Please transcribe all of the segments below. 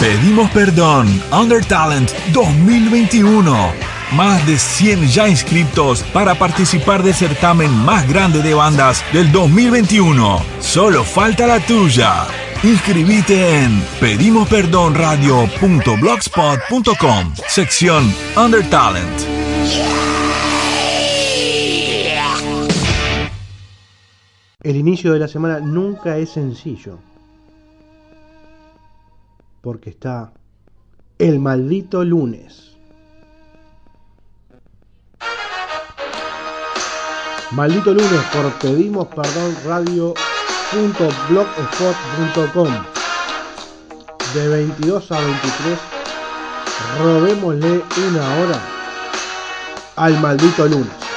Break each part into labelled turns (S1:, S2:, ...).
S1: Pedimos perdón, Under Talent 2021. Más de 100 ya inscritos para participar del certamen más grande de bandas del 2021. Solo falta la tuya. Inscribite en pedimosperdonradio.blogspot.com, sección Under Talent.
S2: El inicio de la semana nunca es sencillo. Porque está el maldito lunes. Maldito lunes por pedimos perdón radio.blogspot.com de 22 a 23 robémosle una hora al maldito lunes.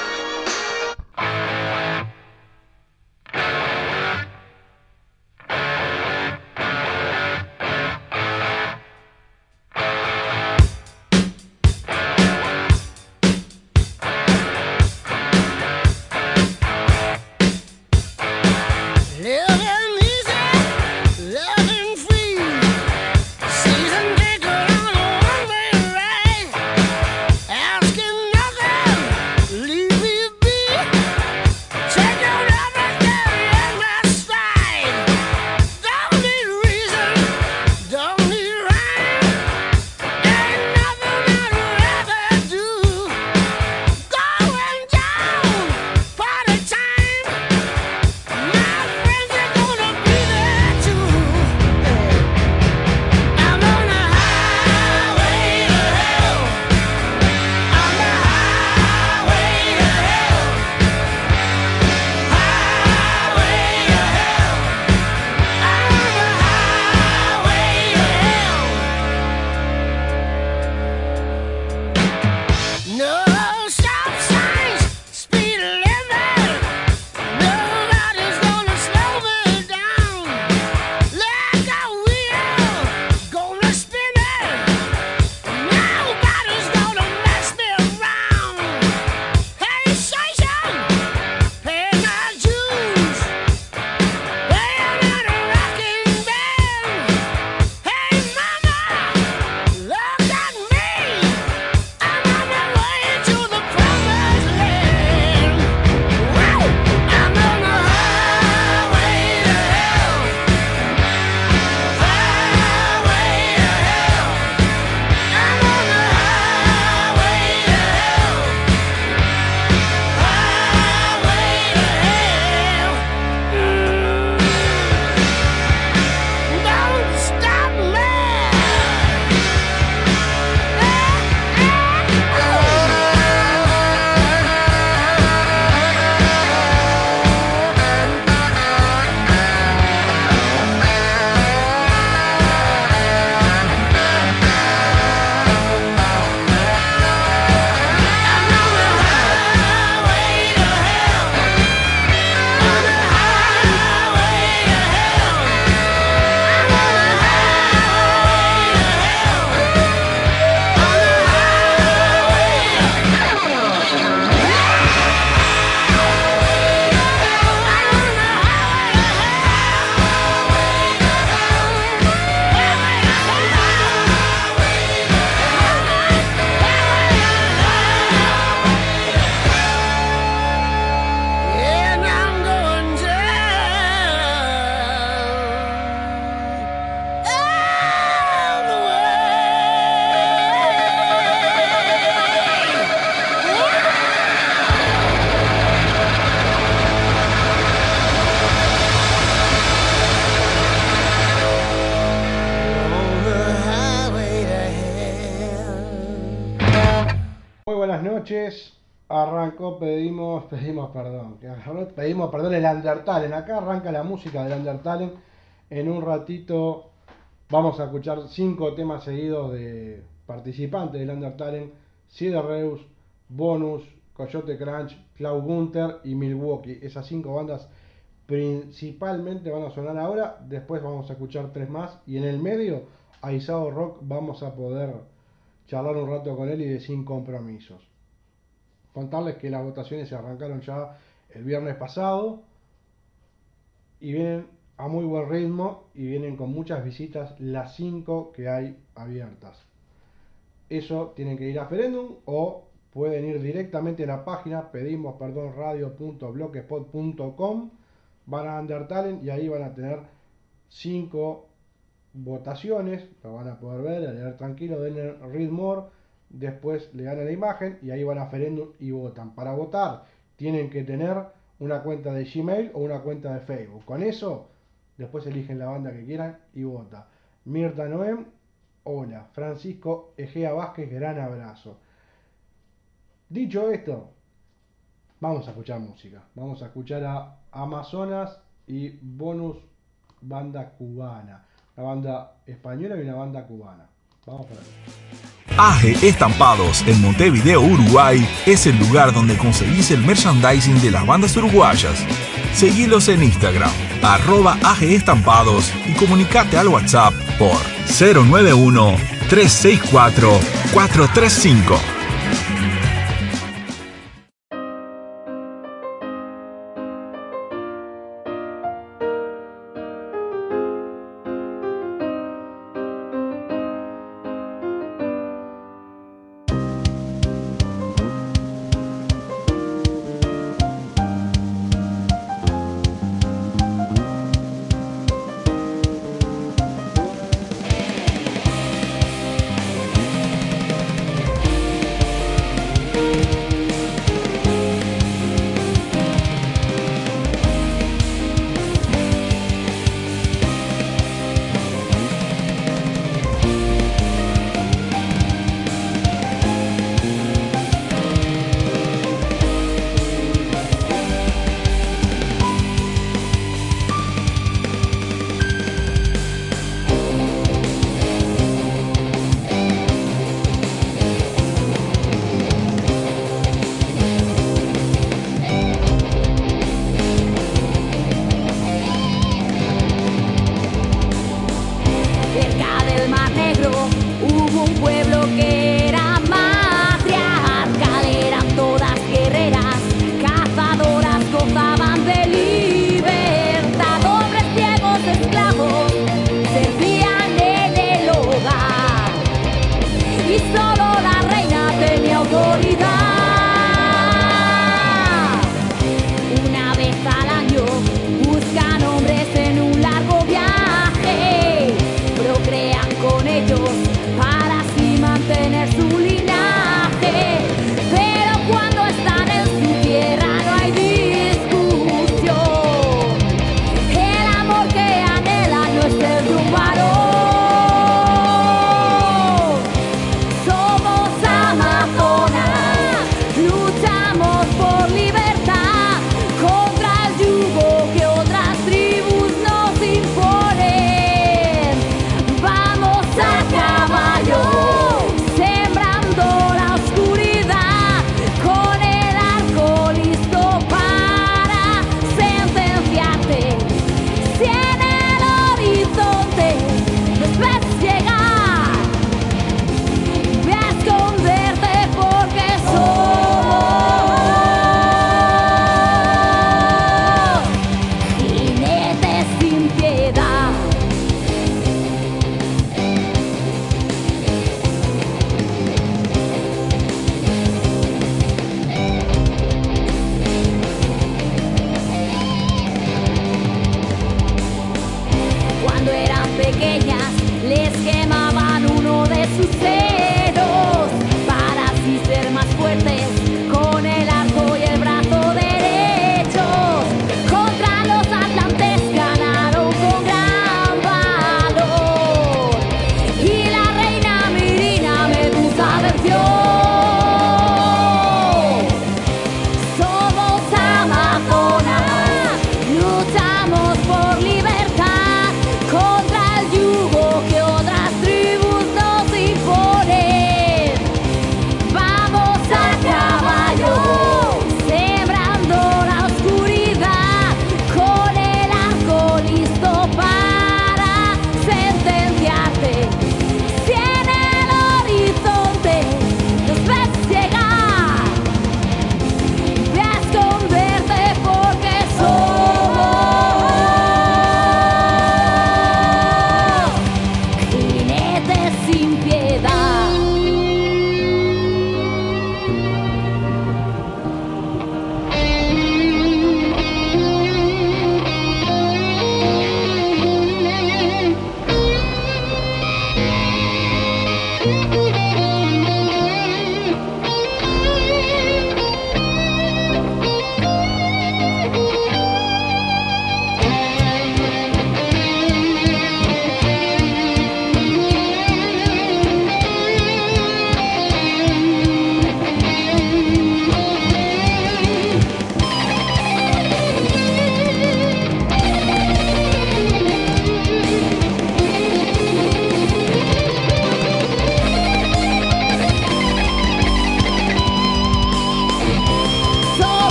S2: Música del Undertale. En un ratito vamos a escuchar cinco temas seguidos de participantes del Undertale. Reus, Bonus, Coyote Crunch, Cloud Gunter y Milwaukee. Esas cinco bandas principalmente van a sonar ahora. Después vamos a escuchar tres más. Y en el medio, a Isao Rock vamos a poder charlar un rato con él y de sin compromisos. Contarles que las votaciones se arrancaron ya el viernes pasado y vienen
S3: a muy buen ritmo y vienen con muchas visitas las 5 que hay abiertas. Eso tienen que ir a Ferendum o pueden ir directamente a la página pedimos perdón radio.blogspot.com van a Undertale y ahí van a tener 5 votaciones, lo van a poder ver, leer tranquilo, den read more, después le dan a la imagen y ahí van a Ferendum y votan. Para votar tienen que tener una cuenta de Gmail o una cuenta de Facebook. Con eso, después eligen la banda que quieran y vota. Mirta Noem, hola. Francisco Egea Vázquez, gran abrazo. Dicho esto, vamos a escuchar música. Vamos a escuchar a Amazonas y Bonus Banda Cubana. Una banda española y una banda cubana. Vamos
S4: Estampados en Montevideo, Uruguay, es el lugar donde conseguís el merchandising de las bandas uruguayas. Seguilos en Instagram, arroba Aje Estampados y comunicate al WhatsApp por 091 364 435.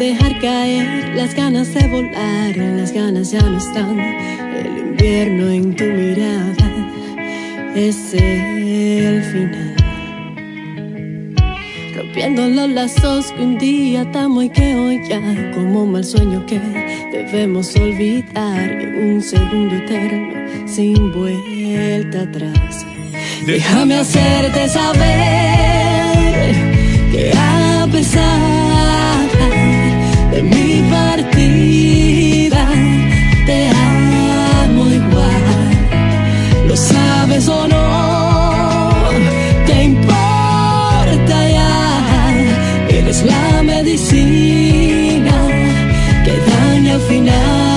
S5: Dejar caer las ganas de volar, las ganas ya no están. El invierno en tu mirada es el final. Rompiendo los lazos que un día atamos y que hoy ya, como un mal sueño que debemos olvidar en un segundo eterno, sin vuelta atrás. Déjame hacerte saber que a pesar de mi partida, te amo igual. Lo sabes o no, ¿qué importa ya? Eres la medicina que daña al final.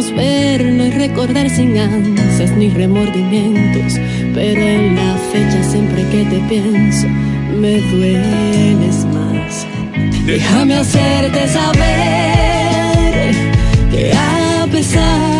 S5: Podamos vernos y recordar sin ansias ni remordimientos. Pero en la fecha siempre que te pienso, me dueles más. Déjame hacerte saber que a pesar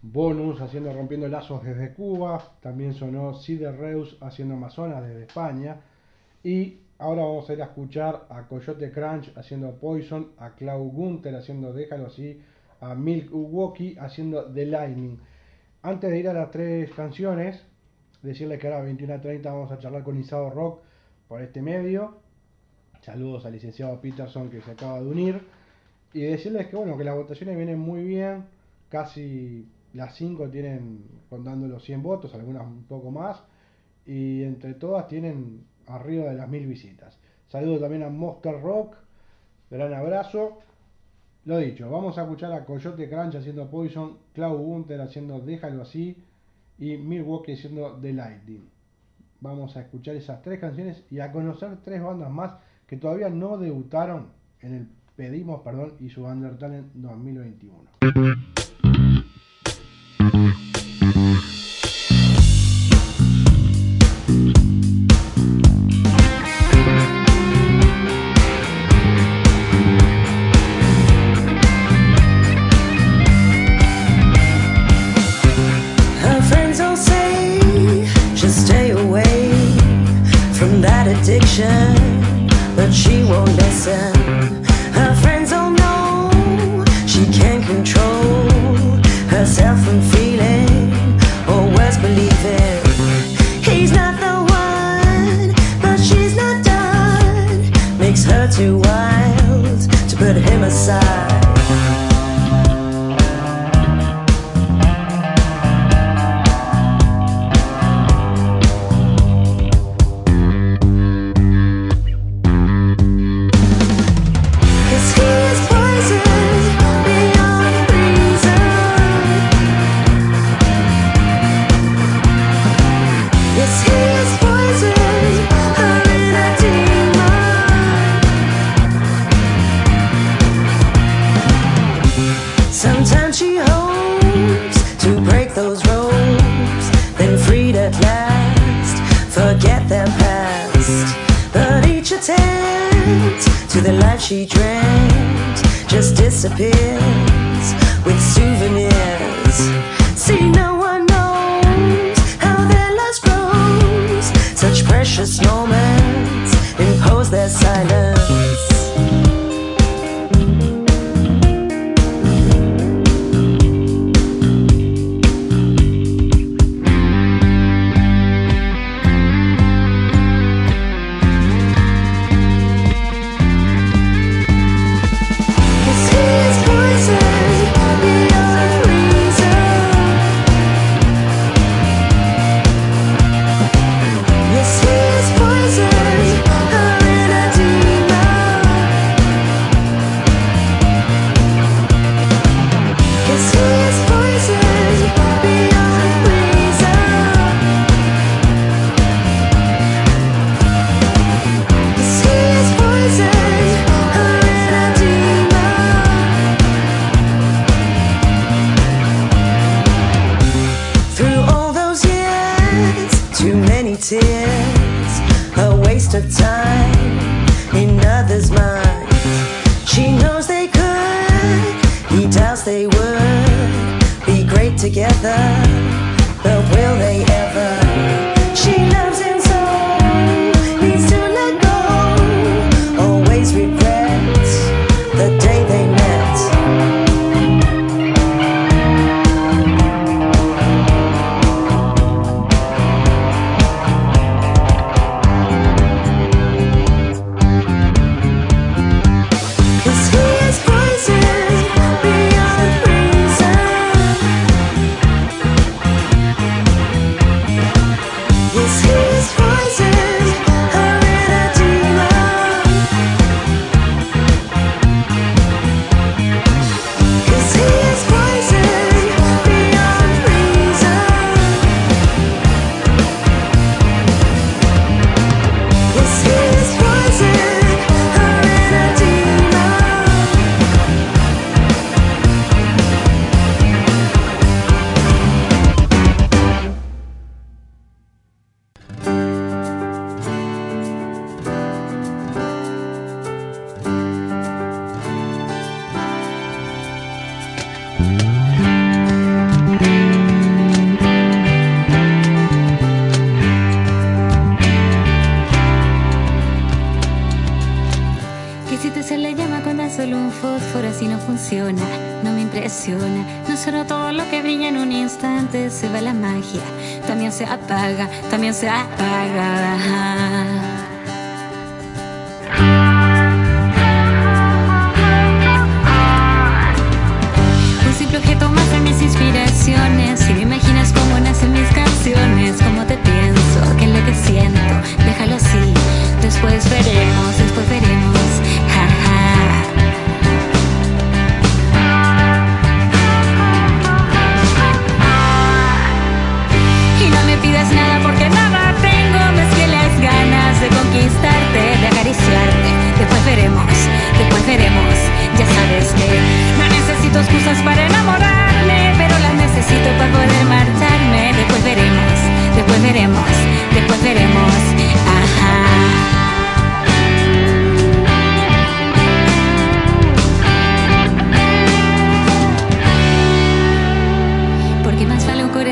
S6: Bonus haciendo Rompiendo Lazos desde Cuba. También sonó Cider Reus haciendo Amazonas desde España. Y ahora vamos a ir a escuchar a Coyote Crunch haciendo Poison, a Clau Gunther haciendo Déjalo así, a Milk Uwoki haciendo The Lightning. Antes de ir a las tres canciones, decirles que ahora a 21.30 vamos a charlar con Isao Rock por este medio. Saludos al licenciado Peterson que se acaba de unir. Y decirles que bueno, que las votaciones vienen muy bien. Casi las 5 tienen contando los 100 votos, algunas un poco más. Y entre todas tienen arriba de las 1000 visitas. Saludos también a Monster Rock. Gran abrazo. Lo dicho, vamos a escuchar a Coyote Crunch haciendo Poison, Clau Gunter haciendo Déjalo así y Milwaukee haciendo The Lightning vamos a escuchar esas tres canciones y a conocer tres bandas más que todavía no debutaron en el Pedimos Perdón y su Undertale 2021.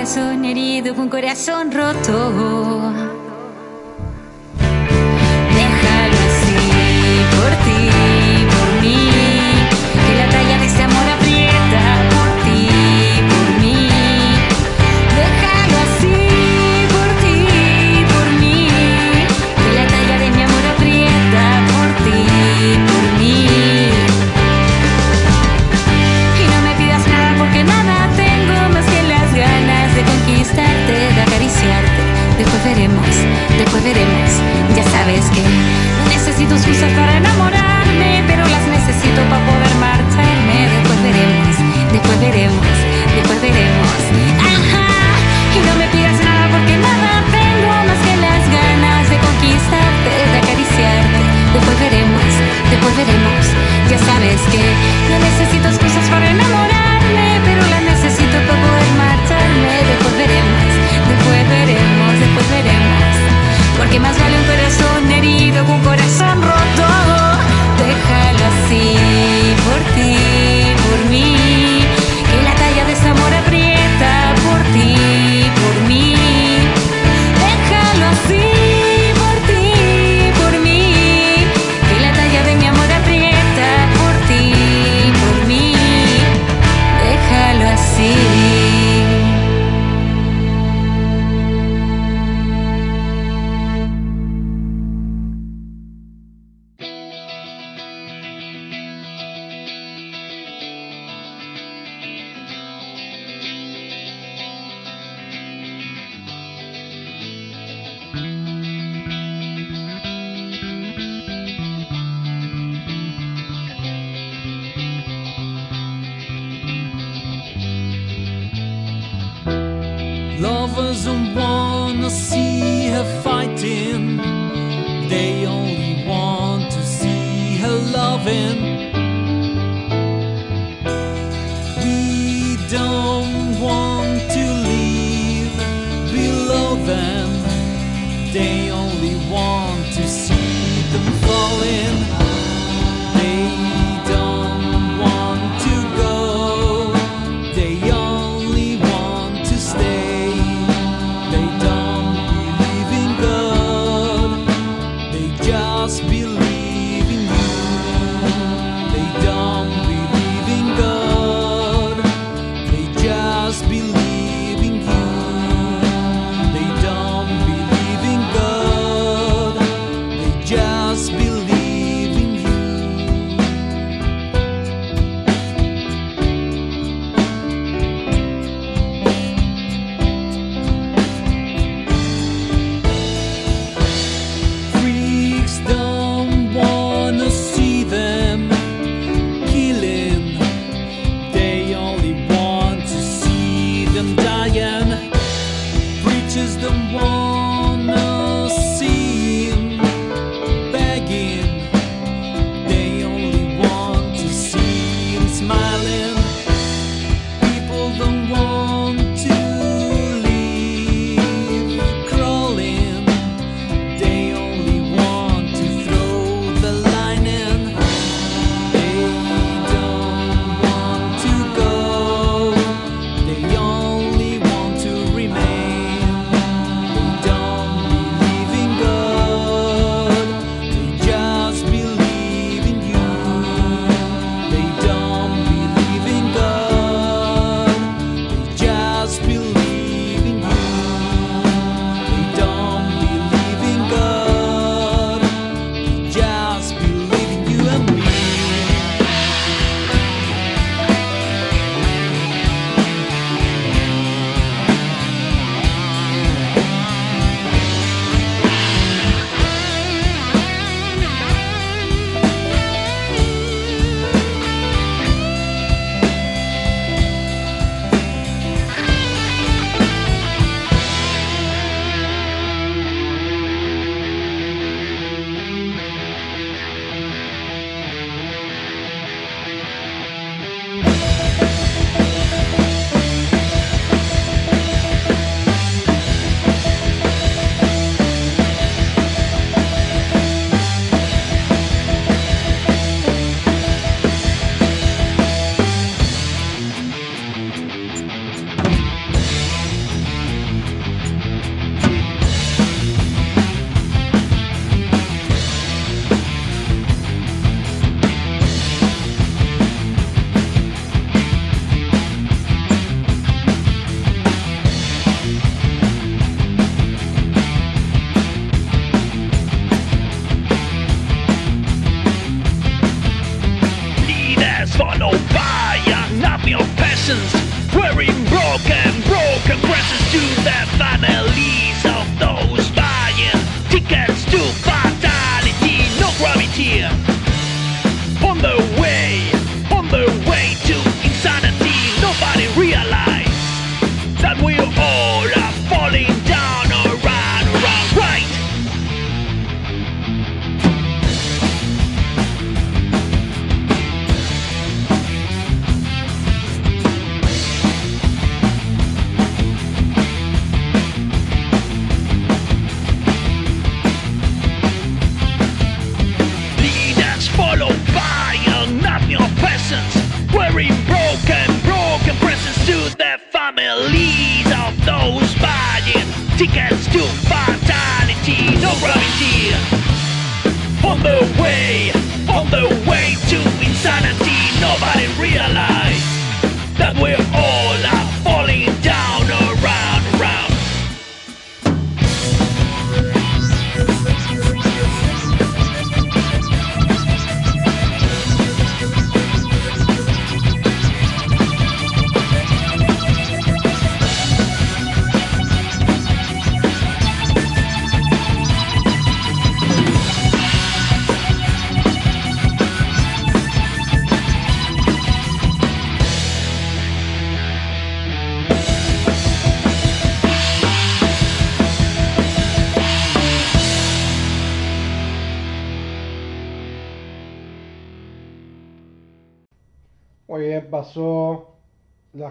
S7: Corazón herido un corazón roto.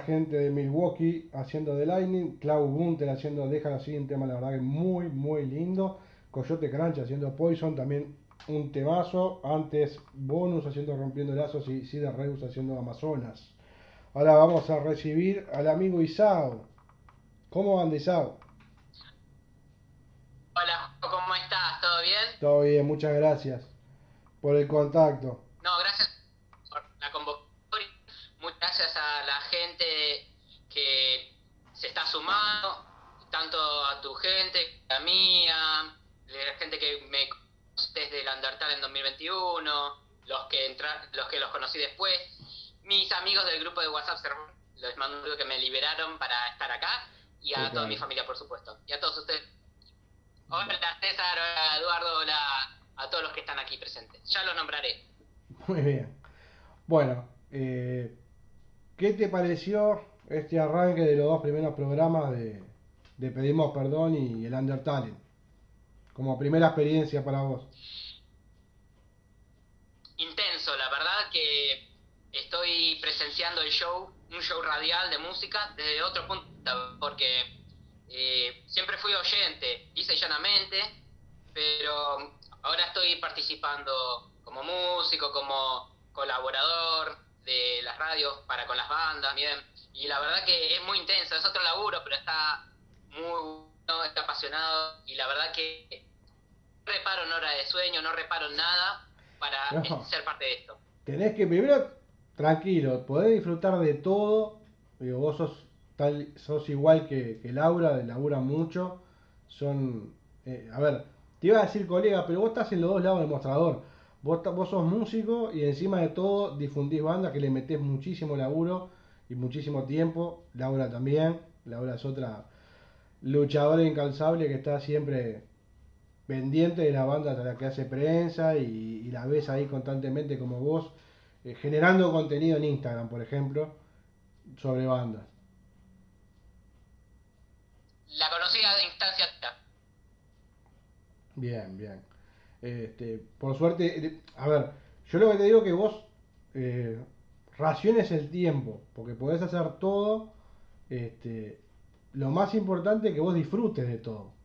S3: Gente de Milwaukee haciendo The Lightning, Klaus Gunther haciendo Déjalo así, un tema la verdad que muy, muy lindo. Coyote Crunch haciendo Poison, también un temazo. Antes Bonus haciendo Rompiendo Lazos y Cida Reus haciendo Amazonas. Ahora vamos a recibir al amigo Isao. ¿Cómo anda Isao?
S8: Hola, ¿cómo estás? ¿Todo bien?
S3: Todo bien, muchas gracias por el contacto.
S8: No, gracias por la convocatoria. Muchas gracias a la gente que se está sumando, tanto a tu gente, a mía, la gente que me conoce desde el Undertale en 2021, los que entra, los que los conocí después, mis amigos del grupo de WhatsApp, les mando que me liberaron para estar acá, y a toda mi familia, por supuesto, y a todos ustedes. Hola César, hola Eduardo, hola a todos los que están aquí presentes. Ya los nombraré.
S3: Muy bien. Bueno, eh, ¿qué te pareció este arranque de los dos primeros programas de, de Pedimos Perdón y el Undertale? Como primera experiencia para vos.
S8: intenso, la verdad que estoy presenciando el show, un show radial de música desde otro punto, porque eh, siempre fui oyente, y llanamente, pero ahora estoy participando como músico, como colaborador de las radios para con las bandas, bien, y la verdad que es muy intenso, es otro laburo, pero está muy bueno, está apasionado, y la verdad que no reparo en hora de sueño, no reparo en nada para
S3: No.
S8: ser parte de esto.
S3: Tenés que primero, tranquilo, podés disfrutar de todo. Digo, vos sos, tal, sos igual que, que Laura, labura mucho. Son, eh, a ver, te iba a decir colega, pero vos estás en los dos lados del mostrador. Vos, vos sos músico y encima de todo difundís bandas que le metés muchísimo laburo y muchísimo tiempo. Laura también. Laura es otra luchadora incansable que está siempre pendiente de la banda a la que hace prensa y, y la ves ahí constantemente como vos, eh, generando contenido en Instagram, por ejemplo, sobre bandas.
S8: La conocí a instancia
S3: Bien, bien. Este, por suerte, a ver, yo lo que te digo que vos eh, raciones el tiempo, porque podés hacer todo. Este, lo más importante es que vos disfrutes de todo.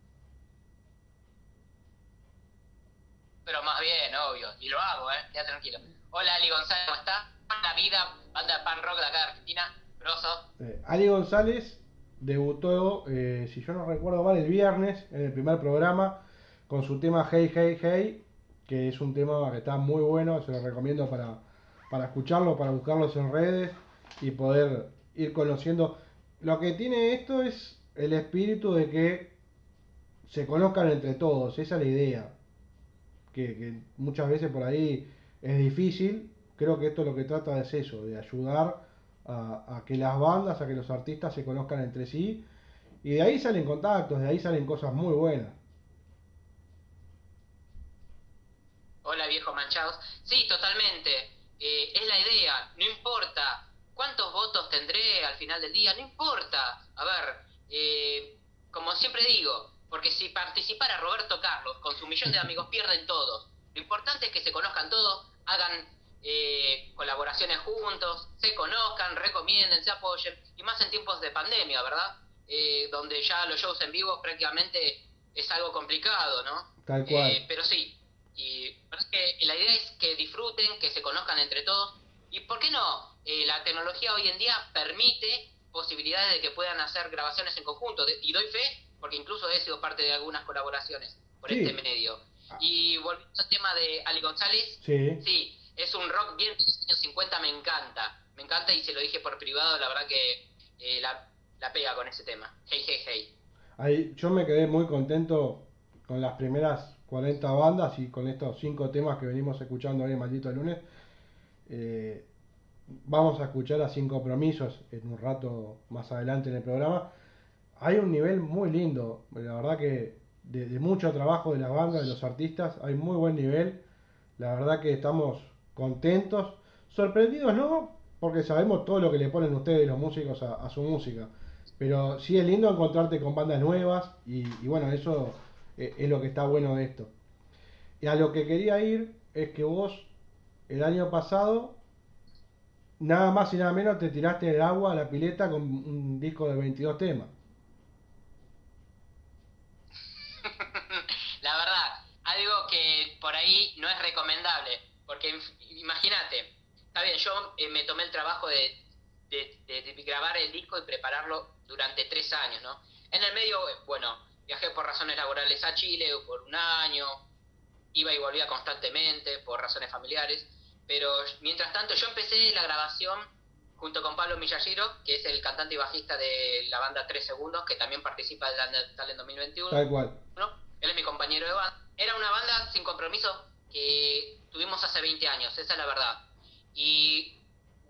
S8: pero más bien, obvio, y lo hago, eh, ya tranquilo. Hola Ali González, ¿cómo está? La vida, banda de pan rock de acá de Argentina, grosso.
S3: Eh, Ali González debutó, eh, si yo no recuerdo mal, el viernes en el primer programa con su tema Hey Hey Hey, que es un tema que está muy bueno, se lo recomiendo para, para escucharlo, para buscarlos en redes y poder ir conociendo. Lo que tiene esto es el espíritu de que se conozcan entre todos, esa es la idea. Que, muchas veces por ahí es difícil, creo que esto lo que trata es eso, de ayudar a, a que las bandas, a que los artistas se conozcan entre sí y de ahí salen contactos, de ahí salen cosas muy buenas.
S8: Sí, totalmente. Eh, es la idea. No importa cuántos votos tendré al final del día. No importa. A ver, eh, como siempre digo, porque si participara Roberto Carlos con su millón de amigos pierden todos. Lo importante es que se conozcan todos, hagan eh, colaboraciones juntos, se conozcan, recomienden, se apoyen. Y más en tiempos de pandemia, ¿verdad? Eh, donde ya los shows en vivo prácticamente es algo complicado, ¿no?
S3: Tal cual.
S8: Eh, pero sí, y parece que la idea es que disfruten, que se conozcan entre todos. ¿Y por qué no? Eh, la tecnología hoy en día permite posibilidades de que puedan hacer grabaciones en conjunto. De- y doy fe, porque incluso he sido parte de algunas colaboraciones por
S3: Sí.
S8: este medio. Y volviendo al tema de Ali González,
S3: Sí.
S8: sí, es un rock bien de los años 50, me encanta. Me encanta y se lo dije por privado, la verdad que eh, la, la pega con ese tema. Hey, hey, hey.
S3: Ahí, yo me quedé muy contento con las primeras 40 bandas y con estos 5 temas que venimos escuchando hoy en Maldito Lunes. Eh, vamos a escuchar a Sin Compromisos en un rato más adelante en el programa. Hay un nivel muy lindo, la verdad que de, de mucho trabajo de la banda, de los artistas, hay muy buen nivel. La verdad que estamos contentos, sorprendidos no, porque sabemos todo lo que le ponen ustedes los músicos a, a su música. Pero sí es lindo encontrarte con bandas nuevas y, y bueno, eso eh, es lo que está bueno de esto. Y a lo que quería ir es que vos el año pasado, nada más y nada menos, te tiraste el agua a la pileta con un disco de 22 temas.
S8: la verdad, algo que por ahí no es recomendable, porque imagínate, está bien, yo eh, me tomé el trabajo de, de- de- grabar el disco y prepararlo durante tres años, ¿no? En el medio, bueno, viajé por razones laborales a Chile por un año, iba y volvía constantemente por razones familiares, pero mientras tanto yo empecé la grabación junto con Pablo Miyashiro, que es el cantante y bajista de la banda 3 Segundos, que también participa del Talent 2021.
S3: Tal cual.
S8: ¿no? Él es mi compañero de banda. Era una banda sin compromiso que tuvimos hace 20 años, esa es la verdad. Y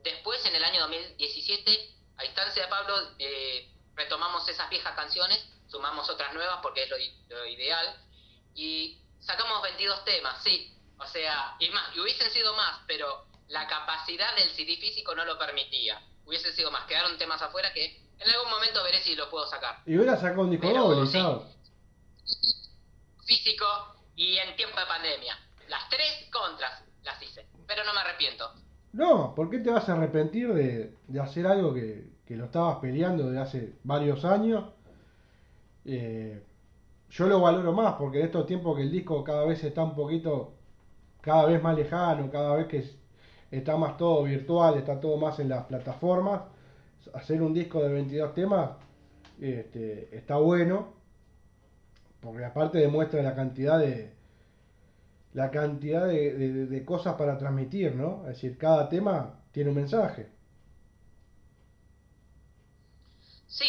S8: después, en el año 2017, a instancia de Pablo, eh, retomamos esas viejas canciones, sumamos otras nuevas porque es lo, ideal, y sacamos 22 temas, sí. O sea, y más, y hubiesen sido más, pero la capacidad del CD físico no lo permitía. Hubiesen sido más, quedaron temas afuera que en algún momento veré si lo puedo sacar.
S3: Y hubiera sacado un disco doble,
S8: sí. físico y en tiempo de pandemia. Las tres contras las hice, pero no me arrepiento.
S3: No, ¿por qué te vas a arrepentir de, de hacer algo que, que lo estabas peleando de hace varios años? Eh, yo lo valoro más porque en estos tiempos que el disco cada vez está un poquito, cada vez más lejano, cada vez que es- está más todo virtual, está todo más en las plataformas, hacer un disco de 22 temas este, está bueno porque aparte demuestra la cantidad de la cantidad de, de- cosas para transmitir, ¿no? Es decir, cada tema tiene un mensaje.
S8: Sí,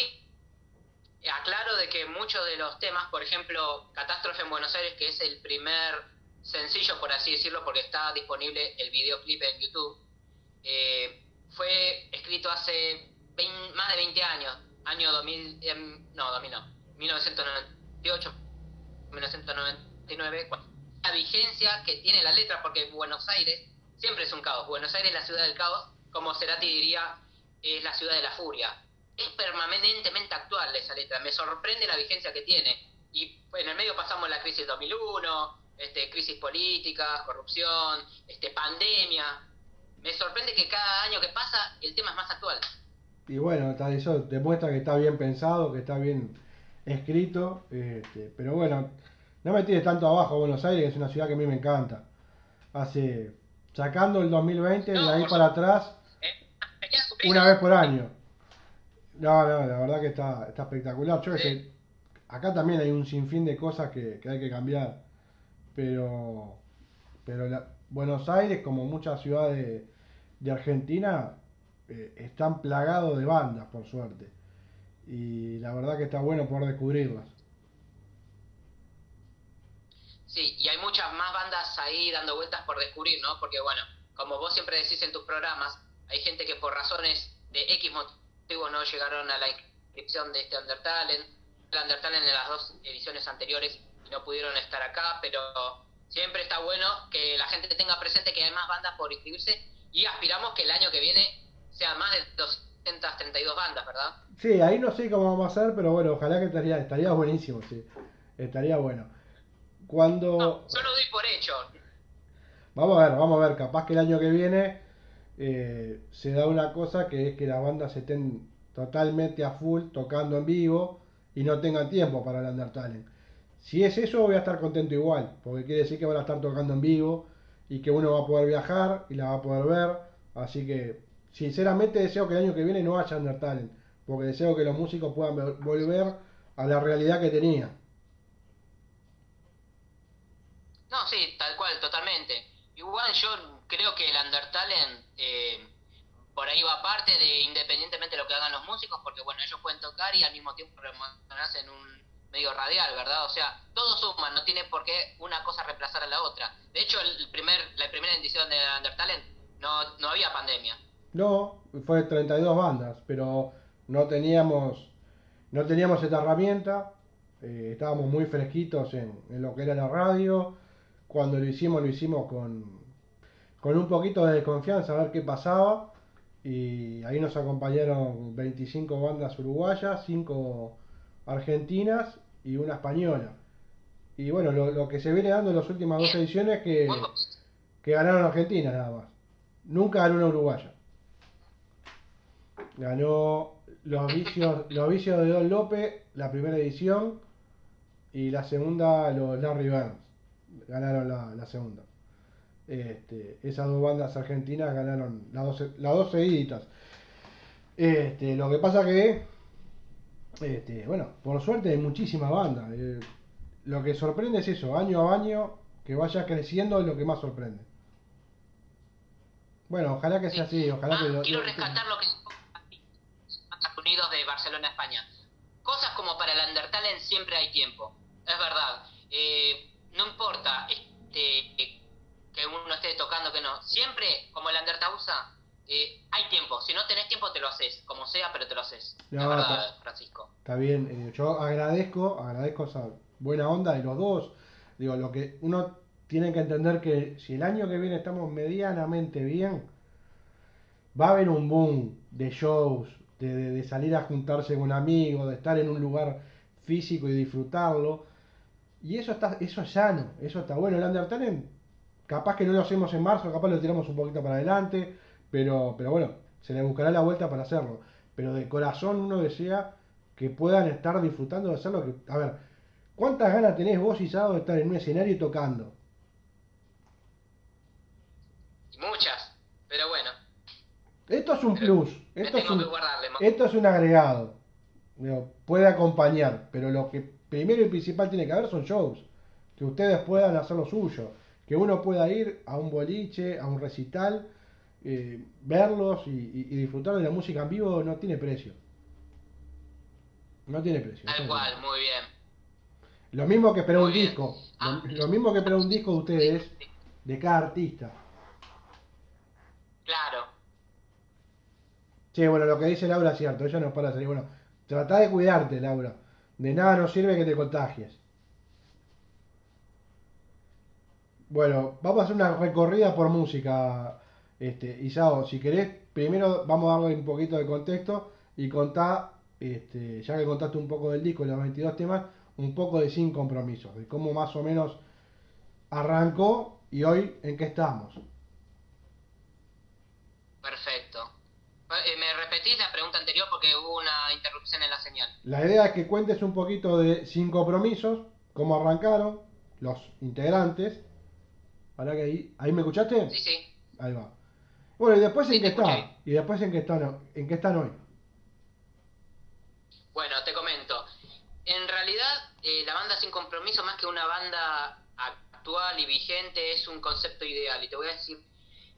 S8: que muchos de los temas, por ejemplo, Catástrofe en Buenos Aires, que es el primer sencillo, por así decirlo, porque está disponible el videoclip en YouTube, eh, fue escrito hace más de 20 años, año 2000, em, no, 2000 no, 1998, 1999, cu- la vigencia que tiene la letra, porque Buenos Aires siempre es un caos, Buenos Aires es la ciudad del caos, como Cerati diría, es la ciudad de la furia. Es permanentemente actual esa letra, me sorprende la vigencia que tiene. Y en el medio pasamos la crisis 2001, este, crisis política, corrupción, este, pandemia. Me sorprende que cada año que pasa el tema es más actual.
S3: Y bueno, eso demuestra que está bien pensado, que está bien escrito. este, pero bueno, no me tires tanto abajo Buenos Aires, que es una ciudad que a mí me encanta. Hace, sacando el 2020, de
S8: No,
S3: ahí
S8: por
S3: para atrás,
S8: ¿eh?
S3: Una vez por año. No, no, la verdad que está, está espectacular. Yo
S8: Sí.
S3: sé, acá también hay un sinfín de cosas que, que hay que cambiar. Pero, pero Buenos Aires, como muchas ciudades de, de Argentina, eh, están plagados de bandas, por suerte. Y la verdad que está bueno poder descubrirlas.
S8: Sí, y hay muchas más bandas ahí dando vueltas por descubrir, ¿no? Porque bueno, como vos siempre decís en tus programas, hay gente que por razones de X motivo no llegaron a la inscripción de este Undertale, el Undertale en las dos ediciones anteriores y no pudieron estar acá, pero siempre está bueno que la gente tenga presente que hay más bandas por inscribirse y aspiramos que el año que viene sea más de 232 bandas, ¿verdad?
S3: Sí, ahí no sé cómo vamos a hacer, pero bueno, ojalá que estaría, estaría buenísimo, sí. Estaría bueno. Cuando...
S8: No, yo lo doy por hecho.
S3: Vamos a ver, vamos a ver, capaz que el año que viene eh, se da una cosa que es que las bandas estén totalmente a full tocando en vivo y no tengan tiempo para el Undertale. Si es eso voy a estar contento igual, porque quiere decir que van a estar tocando en vivo y que uno va a poder viajar y la va a poder ver, así que sinceramente deseo que el año que viene no haya Undertale, porque deseo que los músicos puedan vol- volver a la realidad que tenían.
S8: No, sí, tal cual, totalmente. Igual yo creo que el Undertale eh, por ahí va aparte de independientemente de lo que hagan los músicos, porque bueno, ellos pueden tocar y al mismo tiempo promocionarse en un medio radial, ¿verdad? O sea, todo suma, no tiene por qué una cosa reemplazar a la otra. De hecho, el primer, la primera edición de Undertale no, no había pandemia.
S3: No, fue 32 bandas, pero no teníamos, no teníamos esta herramienta, eh, estábamos muy fresquitos en, en lo que era la radio, cuando lo hicimos lo hicimos con, con un poquito de desconfianza a ver qué pasaba, y ahí nos acompañaron 25 bandas uruguayas, 5 argentinas y una española. Y bueno, lo, que se viene dando en las últimas dos ediciones
S8: po-
S3: que ganaron Argentina nada más. Nunca ganó una uruguaya. Ganó los vicios, los vicios de Don López, la primera edición, y la segunda los Larry Burns. Ganaron la segunda. Este, esas dos bandas argentinas ganaron las dos, las dos seguiditas. Este, lo que pasa que, este, bueno, por suerte hay muchísimas bandas. Eh, lo que sorprende es eso, año a año, que vaya creciendo es lo que más sorprende. Bueno, ojalá que sea así, ojalá que
S8: Ah,
S3: lo-
S8: quiero
S3: lo-
S8: rescatar lo que es Estados Unidos de Barcelona, España. Cosas como para el Undertale siempre hay tiempo. Es verdad. Eh, no importa este, que uno esté tocando que no. Siempre, como el Undertausa, eh, hay tiempo. Si no tenés tiempo, te lo haces. Como sea, pero te lo haces. Es verdad,
S3: está-
S8: Francisco.
S3: Está bien, eh, yo agradezco, agradezco esa buena onda de los dos. Digo, lo que uno tiene que entender que si el año que viene estamos medianamente bien, va a haber un boom de shows, de, de- de salir a juntarse con amigos, de estar en un lugar físico y disfrutarlo. Y eso está, eso es sano, eso está bueno. El Undertale, capaz que no lo hacemos en marzo, capaz lo tiramos un poquito para adelante, pero, pero bueno, se le buscará la vuelta para hacerlo. Pero de corazón uno desea que puedan estar disfrutando de hacerlo. Que, a ver, ¿cuántas ganas tenés vos y Sado de estar en un escenario tocando?
S8: Muchas. Pero bueno,
S3: Esto es un
S8: Pero
S3: plus, esto es un, esto es un agregado. Digo, puede acompañar, pero lo que primero y principal tiene que haber son shows. Que ustedes puedan hacer lo suyo. Que uno pueda ir a un boliche, a un recital, eh, verlos y, y- y disfrutar de la música en vivo no tiene precio. No tiene precio.
S8: Tal cual, muy bien.
S3: Lo mismo que esperar un
S8: bien.
S3: disco.
S8: Ah.
S3: Lo, lo mismo que esperar un disco de ustedes, de cada artista.
S8: Claro.
S3: Che, bueno, lo que dice Laura es cierto, ella nos para salir. Bueno, trata de cuidarte, Laura. De nada nos sirve que te contagies. Bueno, vamos a hacer una recorrida por música, este, Isao. Si querés, primero vamos a darle un poquito de contexto y contá, este, ya que contaste un poco del disco, los 22 temas, un poco de Sin Compromisos, de cómo más o menos arrancó y hoy en qué estamos.
S8: Perfecto. Eh, ¿Me repetís la pregunta anterior porque hubo una interrupción en la señal?
S3: La idea es que cuentes un poquito de Sin Compromisos, cómo arrancaron los integrantes. Que ahí, ¿ahí me escuchaste?
S8: Sí, sí.
S3: Ahí va. Bueno, y después
S8: Sí,
S3: en qué
S8: escuché.
S3: está. Y después en qué están, en qué están hoy.
S8: Bueno, te comento. En realidad, eh, la banda Sin Compromiso, más que una banda actual y vigente, es un concepto ideal. Y te voy a decir,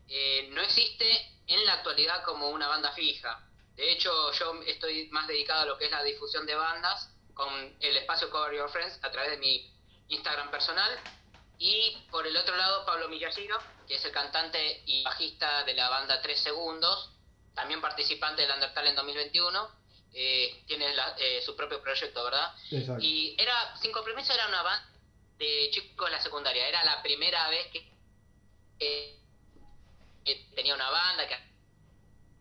S8: eh, no existe en la actualidad como una banda fija. De hecho, yo estoy más dedicado a lo que es la difusión de bandas con el espacio Cover Your Friends a través de mi Instagram personal. Y por el otro lado, Pablo Miyashiro, que es el cantante y bajista de la banda 3 Segundos, también participante del Undertale en 2021. eh, tiene la- eh, su propio proyecto, ¿verdad?
S3: Exacto.
S8: Y era, Sin Compromiso era una banda de chicos de la secundaria. Era la primera vez que, tenía una banda, que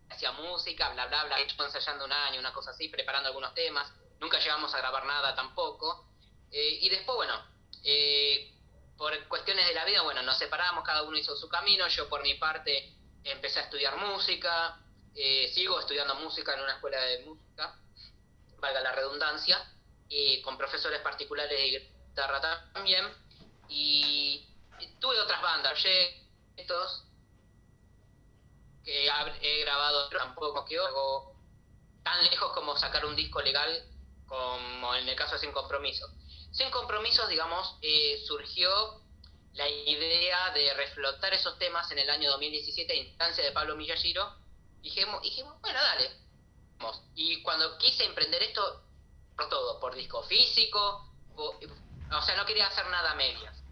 S8: hacía música, bla, bla, bla. Ensayando un año, una cosa así, preparando algunos temas. Nunca llegamos a grabar nada tampoco. Eh, y después, bueno, eh, por cuestiones de la vida, bueno, nos separamos, cada uno hizo su camino. Yo, por mi parte, empecé a estudiar música. eh, sigo estudiando música en una escuela de música, valga la redundancia, y con profesores particulares de guitarra también. Y tuve otras bandas, proyectos que he grabado tampoco que hago tan lejos como sacar un disco legal como en el caso de Sin Compromiso. Sin Compromisos, digamos, eh, surgió la idea de reflotar esos temas en el año 2017 a instancia de Pablo Miyashiro. Dijimos, dijimos bueno, dale. Y cuando quise emprender esto, por todo, por disco físico, o, o sea, no quería hacer nada a medias.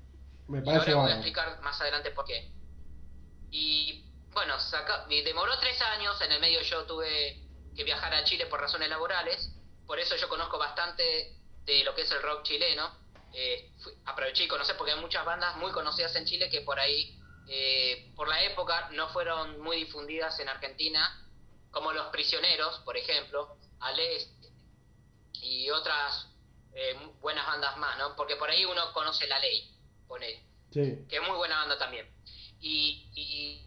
S3: Me
S8: Y
S3: parece
S8: ahora voy a explicar más adelante por qué. Y bueno, saca, y demoró tres años, en el medio yo tuve que viajar a Chile por razones laborales, por eso yo conozco bastante de lo que es el rock chileno. Eh, fui- aproveché y conocí porque hay muchas bandas muy conocidas en Chile que por ahí, eh, por la época, no fueron muy difundidas en Argentina, como Los Prisioneros, por ejemplo, Al Este, y otras eh, buenas bandas más, ¿no? Porque por ahí uno conoce La Ley, pone
S3: Sí.
S8: que es muy buena banda también. Y, y,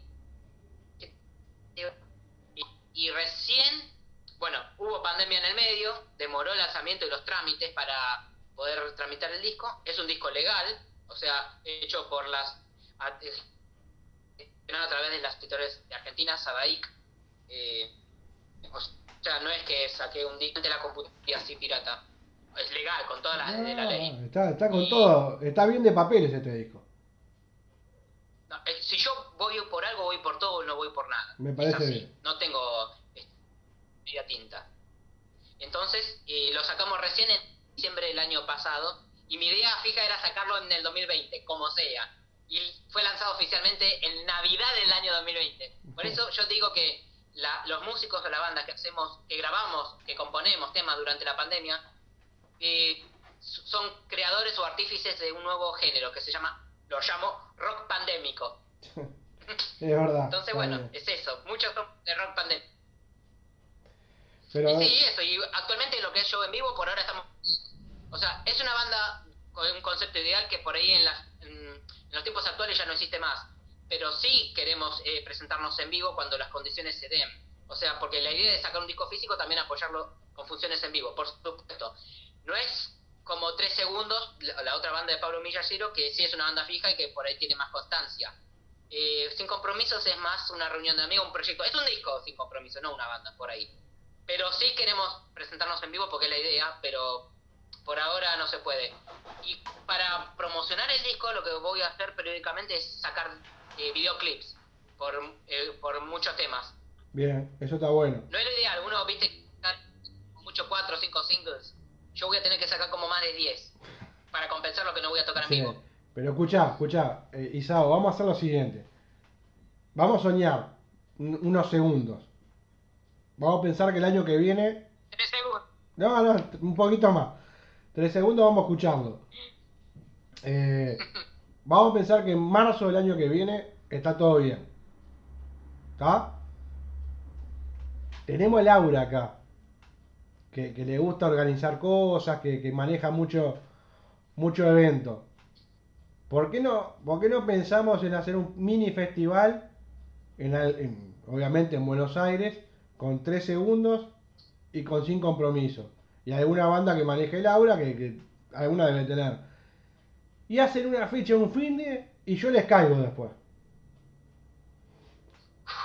S8: y, y recién, bueno, hubo pandemia en el medio, demoró el lanzamiento y los trámites para poder tramitar el disco. Es un disco legal, o sea, hecho por las... a, a través de las editores de Argentina, Sadaic. Eh, o sea, no es que saqué un disco de la computadora así pirata. Es legal, con todas las de la ley.
S3: Ah, está, está con
S8: Y-
S3: todo. Está bien de papeles este disco.
S8: No, eh, si yo voy por algo, voy por todo, no voy por nada.
S3: Me
S8: Es
S3: parece
S8: así,
S3: bien.
S8: No tengo media tinta. Entonces, eh, lo sacamos recién en diciembre del año pasado. Y mi idea fija era sacarlo en el 2020, como sea. Y fue lanzado oficialmente en Navidad del año 2020. Por eso yo digo que la- los músicos de la banda que hacemos, que grabamos, que componemos temas durante la pandemia, eh, son creadores o artífices de un nuevo género que se llama, lo llamo rock pandémico.
S3: Es verdad.
S8: Entonces, bueno,
S3: bien.
S8: es eso, mucho rock- de rock pandémico.
S3: Pero,
S8: Y sí, eso, y actualmente lo que es show en vivo, por ahora estamos... O sea, es una banda con un concepto ideal que por ahí en, las, en, los tiempos actuales ya no existe más. Pero sí queremos eh, presentarnos en vivo cuando las condiciones se den. O sea, porque la idea de sacar un disco físico también apoyarlo con funciones en vivo, por supuesto. No es como tres segundos la, la otra banda de Pablo Miyashiro, que sí es una banda fija y que por ahí tiene más constancia. Eh, sin compromisos es más una reunión de amigos, un proyecto. Es un disco sin compromiso, no una banda por ahí. Pero sí queremos presentarnos en vivo porque es la idea, pero por ahora no se puede. Y para promocionar el disco lo que voy a hacer periódicamente es sacar eh, videoclips por, eh, por muchos temas.
S3: bien, eso está bueno.
S8: No es lo ideal, uno viste sacar mucho cuatro o cinco singles. Yo voy a tener que sacar como más de 10 para compensar lo que no voy a tocar en vivo.
S3: Pero escuchá, escuchá, eh, Isao, vamos a hacer lo siguiente. Vamos a soñar un- unos segundos. Vamos a pensar que el año que viene.
S8: Tres segundos.
S3: No, no, un poquito más. Tres segundos vamos a escucharlo. Eh, vamos a pensar que en marzo del año que viene está todo bien. ¿Está? Tenemos el aura acá. Que, que le gusta organizar cosas, que, que maneja mucho, mucho evento. ¿Por qué, no, ¿Por qué no pensamos en hacer un mini festival, en, en- obviamente en Buenos Aires, con tres segundos y con sin compromiso? Y alguna banda que maneje el aura, que, que alguna debe tener. Y hacen una fecha, un fin de, y yo les caigo después.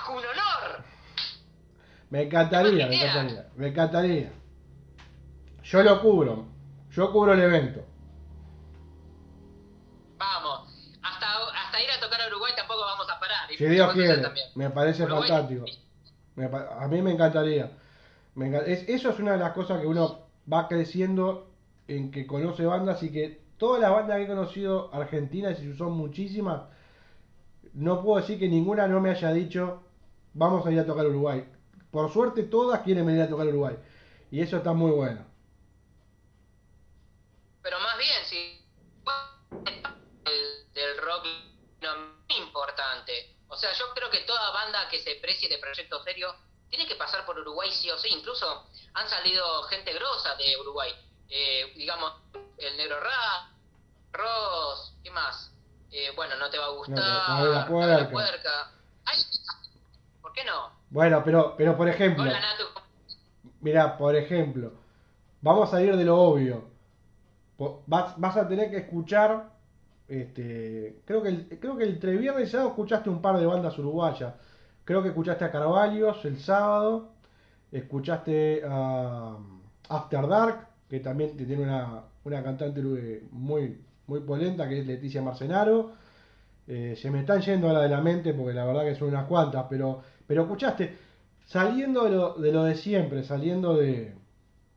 S8: ¡Un honor!
S3: Me encantaría, me encantaría, me encantaría. Yo lo cubro, yo cubro el evento.
S8: Vamos. Hasta, hasta ir a tocar a Uruguay tampoco vamos a parar. Y
S3: Si Dios quiere, me parece
S8: Uruguay-
S3: fantástico. A mí me encantaría. Es- eso es una de las cosas que uno va creciendo en que conoce bandas y que todas las bandas que he conocido argentinas, y son muchísimas, no puedo decir que ninguna no me haya dicho vamos a ir a tocar Uruguay. Por suerte todas quieren venir a tocar Uruguay. Y eso está muy bueno.
S8: O sea, yo creo que toda banda que se precie de proyecto serio tiene que pasar por Uruguay sí o sí. Incluso han salido gente grosa de Uruguay. Eh, digamos, el Negro Ra, Ross, ¿qué más? Eh, bueno, no te va a gustar.
S3: No, la Puerca.
S8: la Puerca. Ay, ¿Por qué no?
S3: Bueno, pero, pero por ejemplo,
S8: Hola, Natu.
S3: mira, por ejemplo, vamos a ir de lo obvio. Vas, vas a tener que escuchar, este, creo que el, creo que el viernes y sábado escuchaste un par de bandas uruguayas. Creo que escuchaste a Carvalhos el sábado escuchaste a After Dark, que también tiene una, una cantante eh, muy, muy polenta, que es Leticia Marcenaro. Eh, se me están yendo a la de la mente porque la verdad que son unas cuantas, pero, pero escuchaste, saliendo de lo, de lo de siempre, saliendo de,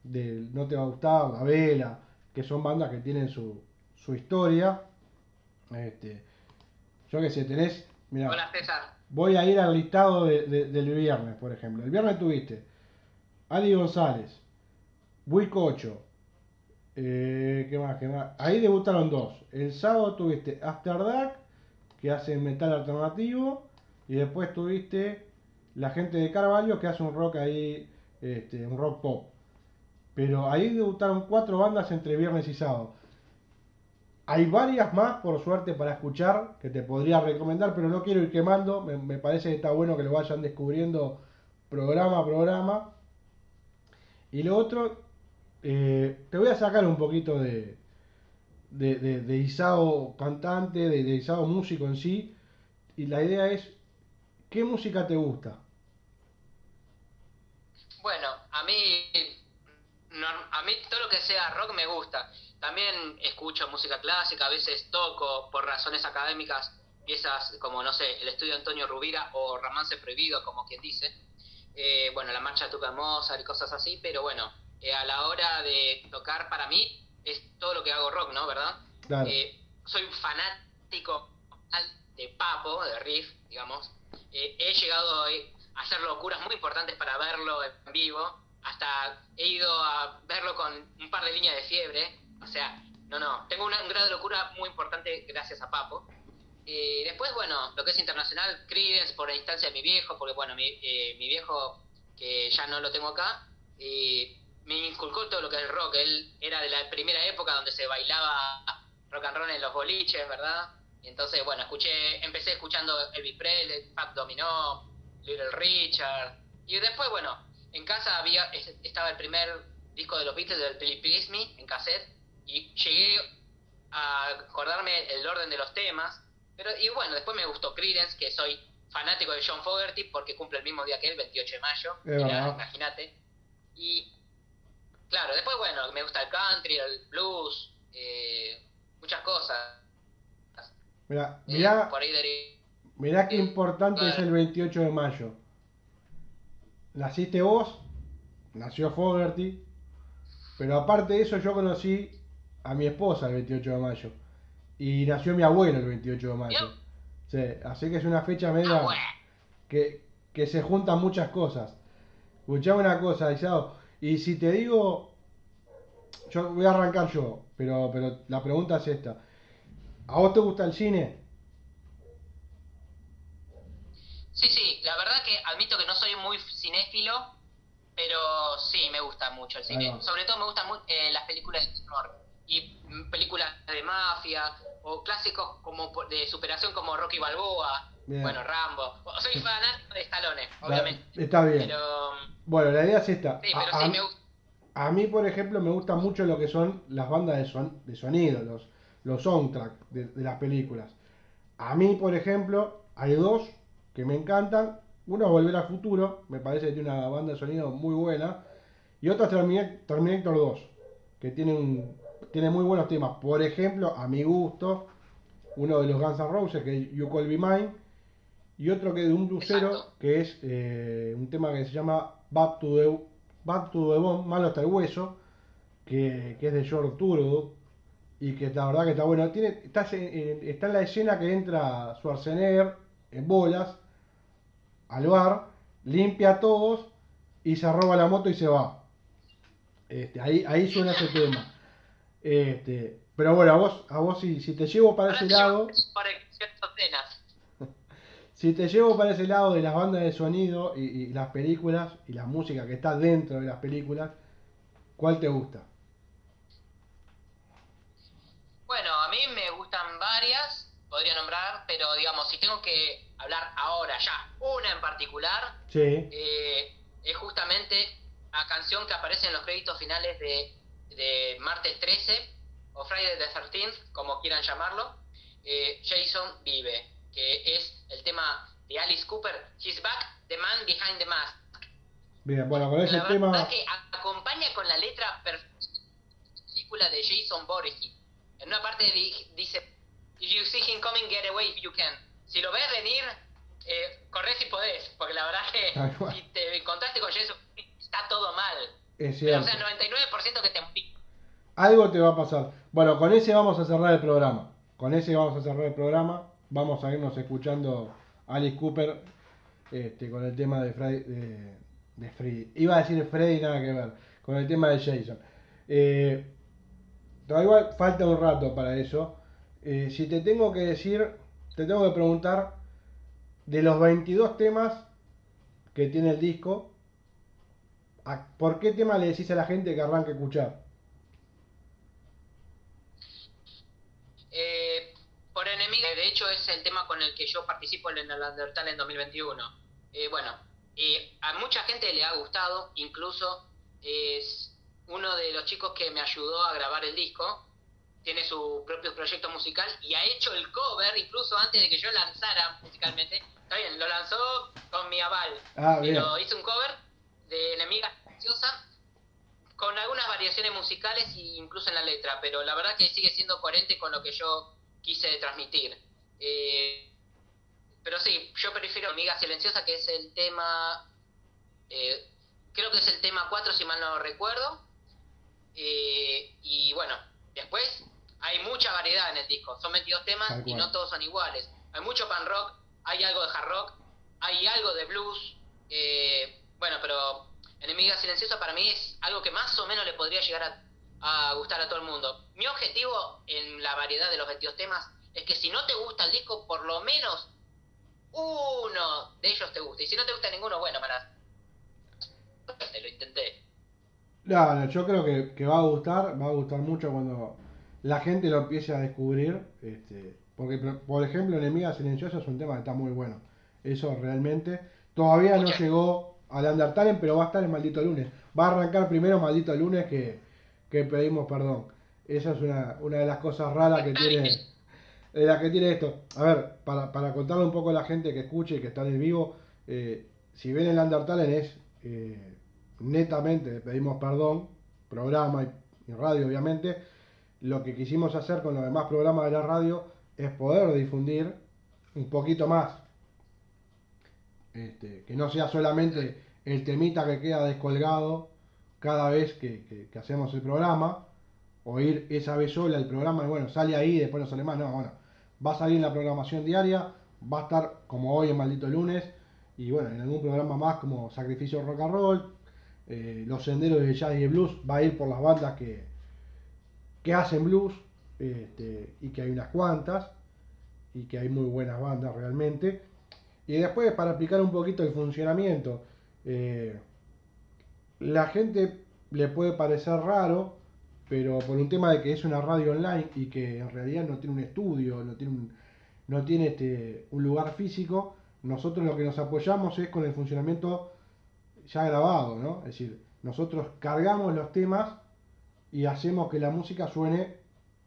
S3: de No Te Va a Gustar, La Vela, que son bandas que tienen su, su historia. Este, yo que sé, tenés, mira,
S8: Hola César.
S3: voy a ir al listado de- de- del viernes, por ejemplo. El viernes tuviste Ali González, Buicocho, eh, ¿qué más? ¿Qué más? Ahí debutaron dos. El sábado tuviste After Dark, que hace metal alternativo, y después tuviste la gente de Carvalho, que hace un rock ahí, este, un rock pop. Pero ahí debutaron cuatro bandas entre viernes y sábado. Hay varias más, por suerte, para escuchar, que te podría recomendar, pero no quiero ir quemando. Me, parece que está bueno que lo vayan descubriendo programa a programa. Y lo otro, eh, te voy a sacar un poquito de, de, Isao cantante, de, de Isao músico en sí. Y la idea es, ¿qué música te gusta?
S8: Bueno, a mí, a mí todo lo que sea rock me gusta. También escucho música clásica, a veces toco por razones académicas piezas como, no sé, el estudio Antonio Rubira o Romance Prohibido, como quien dice. Eh, bueno, la marcha Tuca Mozart y cosas así, pero bueno, eh, a la hora de tocar para mí es todo lo que hago rock, ¿no? ¿Verdad?
S3: Claro.
S8: Eh, soy un fanático de Papo, de Riff, digamos. Eh, he llegado a hacer locuras muy importantes para verlo en vivo. Hasta he ido a verlo con un par de líneas de fiebre. O sea, no, no. Tengo una- un grado de locura muy importante gracias a Papo. Eh, después, bueno, lo que es internacional, Creedence por la instancia de mi viejo, porque bueno, mi, eh, mi viejo, que ya no lo tengo acá, me inculcó todo lo que es el rock. Él era de la primera época donde se bailaba rock and roll en los boliches, ¿verdad? Y entonces, bueno, escuché, empecé escuchando Elvis Presley, Pat Dominó, Little Richard. Y después, bueno, en casa había es- estaba el primer disco de los Beatles del Please Please en cassette y llegué a acordarme el orden de los temas. Pero, y bueno, después me gustó Creedence, que soy fanático de John Fogerty porque cumple el mismo día que él, 28 de mayo. Imagínate. Y claro, después, bueno, me gusta el country, el blues, eh, muchas cosas.
S3: Mirá,
S8: Eh,
S3: mirá,
S8: por ahí de-
S3: mirá qué importante es el 28 de mayo. Naciste vos, nació Fogerty, pero aparte de eso yo conocí a mi esposa el 28 de mayo. Y nació mi abuelo el 28 de mayo. Sí, así que es una fecha media que, que se juntan muchas cosas. Escuchame una cosa, Isao. Y si te digo, yo voy a arrancar yo, pero, pero la pregunta es esta. ¿A vos te gusta el cine?
S8: Sí, sí, la verdad que admito que no soy muy cinéfilo, pero sí me gusta mucho el cine. Sobre todo me gustan eh, las películas de terror y películas de mafia o clásicos como de superación como Rocky Balboa,
S3: Bien.
S8: bueno, Rambo. Soy fanático de Stallone, obviamente.
S3: Está bien.
S8: Pero
S3: Bueno, la idea es esta.
S8: sí, pero
S3: a,
S8: sí
S3: a-
S8: me gusta.
S3: a mí, por ejemplo, me gusta mucho lo que son las bandas de, son- de sonido, los, los soundtracks de, de las películas. A mí, por ejemplo, hay dos que me encantan. Uno es Volver al Futuro, me parece que tiene una banda de sonido muy buena. Y otra es Termina- Terminator 2, que tiene, un, tiene muy buenos temas. Por ejemplo, a mi gusto, uno de los Guns N' Roses, que es You Call Me Mine. Y otro que de un
S8: Exacto.
S3: que es eh, un tema que se llama Back to the, Back to the Bone, Malo hasta el hueso, que, que es de George Turbo y que la verdad que está bueno. Tiene, está, en- está en la escena que entra Schwarzenegger en bolas al bar, limpia a todos y se roba la moto y se va. Este, ahí, ahí suena ese tema. Este, pero bueno, a vos, a vos si, si te llevo para ese lado, si te llevo para ese lado de las bandas de sonido y, y las películas y la música que está dentro de las películas, ¿cuál te gusta?
S8: Bueno, a mí me gustan varias, podría nombrar, pero digamos, si tengo que hablar ahora ya, una en particular,
S3: Sí,
S8: eh, es justamente la canción que aparece en los créditos finales de, de Martes 13 o Friday the 13th, como quieran llamarlo. eh, Jason vive, que es el tema de Alice Cooper, He's Back, The Man Behind the Mask.
S3: Bien, bueno, con ese
S8: la
S3: tema.
S8: verdad que acompaña con la letra película de Jason Voorhees. En una parte di- dice, If you see him coming, get away if you can. Si lo ves venir, eh, corre si podés, porque la verdad que si te encontraste con Jason está todo mal.
S3: Es
S8: Pero, o sea, 99% que te.
S3: Algo te va a pasar. Bueno, con ese vamos a cerrar el programa. Con ese vamos a cerrar el programa. Vamos a irnos escuchando a Alice Cooper este, con el tema de Freddy. De, de Freddy. Iba a decir Freddy, nada que ver. Con el tema de Jason. Eh, igual falta un rato para eso. Eh, si te tengo que decir, te tengo que preguntar de los 22 temas que tiene el disco, ¿a- ¿por qué tema le decís a la gente que arranque a escuchar?
S8: Eh, por enemigo, de hecho es el tema con el que yo participo en el Undertale en 2021. Eh, bueno, eh, a mucha gente le ha gustado, incluso es uno de los chicos que me ayudó a grabar el disco, tiene su propio proyecto musical y ha hecho el cover incluso antes de que yo lanzara musicalmente. Está bien, lo lanzó con mi aval,
S3: Ah, bien.
S8: pero hice un cover de Enemiga Silenciosa con algunas variaciones musicales e incluso en la letra, pero la verdad que sigue siendo coherente con lo que yo quise transmitir. Eh, pero sí, yo prefiero Amiga Silenciosa, que es el tema, eh, creo que es el tema 4 si mal no recuerdo. Eh, y bueno, después hay mucha variedad en el disco, son 22 temas
S3: Tal
S8: y
S3: cual.
S8: no todos son iguales. Hay mucho pan rock, hay algo de hard rock, hay algo de blues, eh, bueno, pero Enemiga Silenciosa para mí es algo que más o menos le podría llegar a, a gustar a todo el mundo. Mi objetivo en la variedad de los 22 temas es que si no te gusta el disco, por lo menos uno de ellos te guste. Y si no te gusta ninguno, bueno, para... Te lo intenté.
S3: No, no, yo creo que, que va a gustar, va a gustar mucho cuando la gente lo empiece a descubrir. Este, porque, por- ejemplo, Enemiga Silenciosa es un tema que está muy bueno. Eso realmente. Todavía no llegó al Undertale, pero va a estar el maldito lunes. Va a arrancar primero maldito lunes que, que pedimos perdón. Esa es una, una de las cosas raras que tiene, de que tiene esto. A ver, para, para contarle un poco a la gente que escuche y que está en el vivo, eh, si ven el Undertale es eh, netamente, pedimos perdón, programa y, y radio obviamente, lo que quisimos hacer con los demás programas de la radio es poder difundir un poquito más. Este, que no sea solamente el temita que queda descolgado cada vez que, hacemos el programa, o ir esa vez sola el programa, y bueno, sale ahí y después no sale más, no, bueno, va a salir en la programación diaria, va a estar como hoy en Maldito Lunes, y bueno, en algún programa más como Sacrificio Rock and Roll, eh, Los Senderos de Jazz y Blues, va a ir por las bandas que, que hacen blues, este, y que hay unas cuantas, y que hay muy buenas bandas realmente. Y después, para explicar un poquito el funcionamiento, eh, la gente le puede parecer raro, pero por un tema de que es una radio online y que en realidad no tiene un estudio, no tiene un, no tiene este, un lugar físico, nosotros lo que nos apoyamos es con el funcionamiento ya grabado, ¿no? Es decir, nosotros cargamos los temas y hacemos que la música suene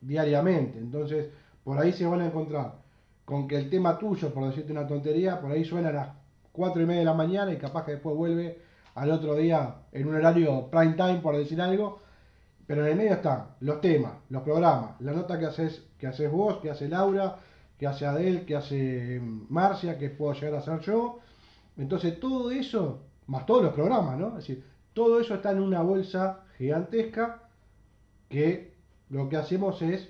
S3: diariamente. Entonces, por ahí se van a encontrar con que el tema tuyo, por decirte una tontería, por ahí suena a las 4 y media de la mañana y capaz que después vuelve al otro día en un horario prime time, por decir algo. Pero en el medio están los temas, los programas, la nota que haces, que haces vos, que hace Laura, que hace Adel, que hace Marcia, que puedo llegar a hacer yo. Entonces todo eso, más todos los programas, ¿no? Es decir, todo eso está en una bolsa gigantesca que lo que hacemos es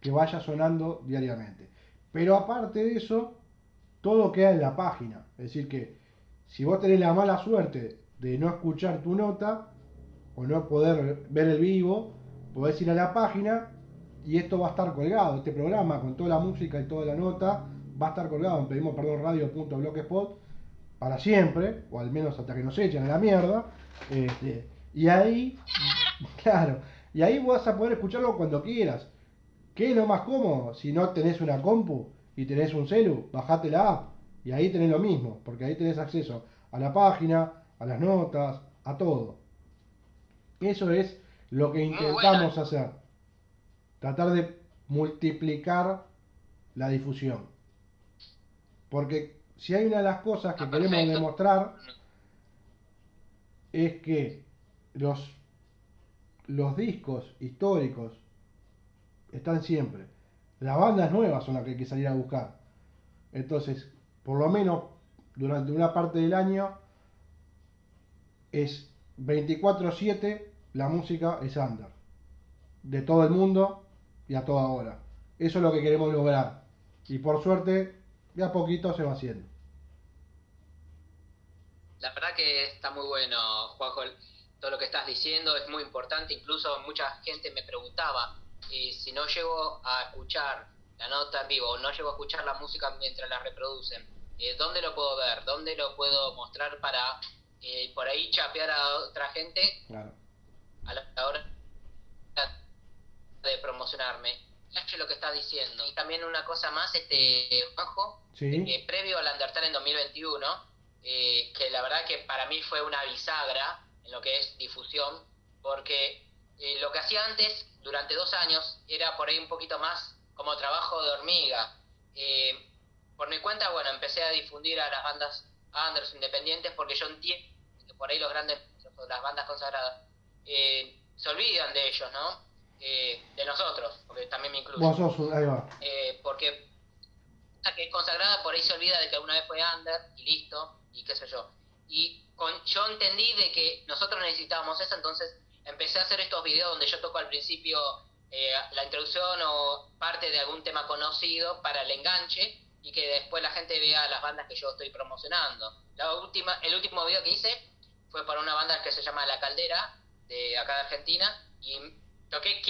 S3: que vaya sonando diariamente. Pero aparte de eso, todo queda en la página. Es decir, que si vos tenés la mala suerte de no escuchar tu nota o no poder ver el vivo, podés ir a la página y esto va a estar colgado. Este programa con toda la música y toda la nota va a estar colgado en pedimos perdón radio.blogspot para siempre, o al menos hasta que nos echen a la mierda. Este, y ahí, claro, y ahí vas a poder escucharlo cuando quieras. ¿Qué es lo más cómodo? Si no tenés una compu y tenés un celu, bajate la app y ahí tenés lo mismo, porque ahí tenés acceso a la página, a las notas, a todo. Eso es lo que intentamos hacer. Tratar de multiplicar la difusión. Porque si hay una de las cosas que
S8: Ah,
S3: queremos
S8: perfecto.
S3: demostrar es que los, los discos históricos están siempre. Las bandas nuevas son las que hay que salir a buscar. Entonces, por lo menos durante una parte del año es 24/7 la música es under. De todo el mundo y a toda hora. Eso es lo que queremos lograr. Y por suerte, de a poquito se va haciendo.
S8: La verdad que está muy bueno, Juanjo, todo lo que estás diciendo es muy importante. Incluso mucha gente me preguntaba eh, si no llego a escuchar la nota en vivo o no llego a escuchar la música mientras la reproducen, eh, ¿dónde lo puedo ver? ¿Dónde lo puedo mostrar para eh, por ahí chapear a otra gente
S3: Claro.
S8: a la hora de promocionarme? Cacho lo que estás diciendo. Y también una cosa más, este Juanjo,
S3: Sí.
S8: que previo al Undertale en 2021, eh, que la verdad que para mí fue una bisagra en lo que es difusión, porque eh, lo que hacía antes, durante dos años, era por ahí un poquito más como trabajo de hormiga. Eh, por mi cuenta, bueno, empecé a difundir a las bandas unders independientes porque yo entiendo que por ahí los grandes, las bandas consagradas, eh, se olvidan de ellos, ¿no? Eh, de nosotros, porque también me incluyo.
S3: Vos sos. Ahí va.
S8: Eh, porque la que es consagrada por ahí se olvida de que alguna vez fue under y listo, y qué sé yo. Y con, yo entendí de que nosotros necesitábamos eso, entonces empecé a hacer estos videos donde yo toco al principio eh, la introducción o parte de algún tema conocido para el enganche y que después la gente vea las bandas que yo estoy promocionando. La última, el último video que hice fue para una banda que se llama La Caldera, de acá de Argentina, y toqué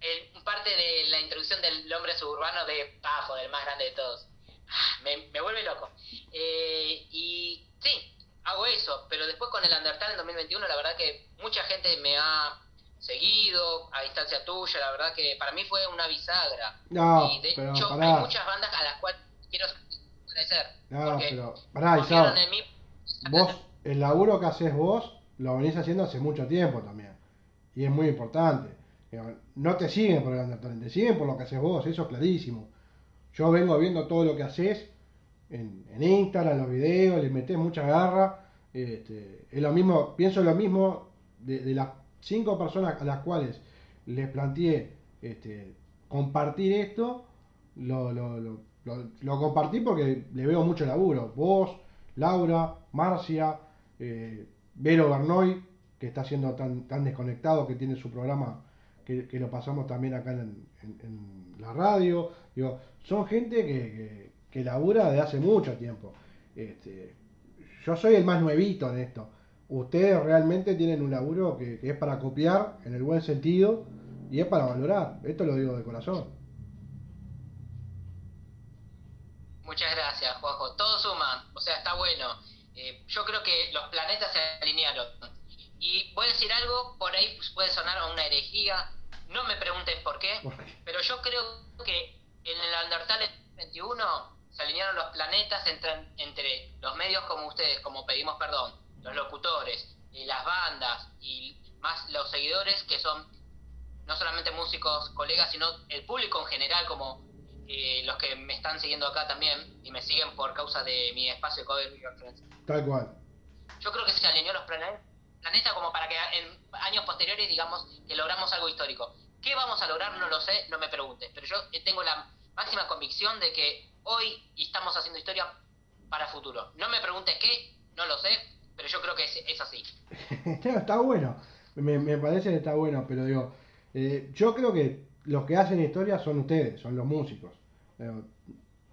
S8: el, parte de la introducción del hombre suburbano de Pafo, del más grande de todos. Ah, Me, me vuelve loco. Eh, y sí, hago eso, pero después con el Undertale en 2021, la verdad que mucha gente me ha seguido a distancia tuya, la verdad que para mí fue una bisagra.
S3: No,
S8: y de
S3: pero
S8: hecho
S3: pará.
S8: hay muchas bandas a las cuales quiero agradecer.
S3: No, pero. Pará, Isao.
S8: en mí.
S3: Vos, el laburo que haces vos, lo venís haciendo hace mucho tiempo también. Y es muy importante. No te siguen por el Undertale, te siguen por lo que haces vos, eso es clarísimo. Yo vengo viendo todo lo que haces en, Instagram, en los videos, le metés mucha garra. Este, es lo mismo, pienso lo mismo de, las cinco personas a las cuales les planteé este, compartir esto, lo, lo, lo, lo- compartí porque le veo mucho laburo. Vos, Laura, Marcia, eh, Vero Bernoy, que está siendo tan, tan desconectado, que tiene su programa, que, que lo pasamos también acá en, en- la radio. Digo, son gente que, que labura de hace mucho tiempo. Este, yo soy el más nuevito en esto. Ustedes realmente tienen un laburo que, que es para copiar en el buen sentido y es para valorar. Esto lo digo de corazón.
S8: Muchas gracias, Juanjo. Todo suma, o sea, está bueno. Eh, yo creo que los planetas se alinearon. Y voy a decir algo, por ahí puede sonar a una herejía. No me pregunten por qué,
S3: ¿Por qué?
S8: pero yo creo que en el Undertale 21 se alinearon los planetas entre, entre los medios como ustedes, como pedimos perdón, los locutores, y las bandas y más los seguidores que son no solamente músicos, colegas, sino el público en general, como eh, los que me están siguiendo acá también y me siguen por causa de mi espacio de Cover New York Friends.
S3: Tal cual.
S8: Yo creo que se alineó los plane- planetas como para que en años posteriores digamos que logramos algo histórico. ¿Qué vamos a lograr? No lo sé, no me preguntes. Pero yo eh, tengo la máxima convicción de que hoy estamos haciendo historia para futuro. No me preguntes qué, no lo sé, pero yo creo que es, así.
S3: No, está bueno. Me, parece que está bueno, pero digo, eh, yo creo que los que hacen historia son ustedes, son los músicos. Eh,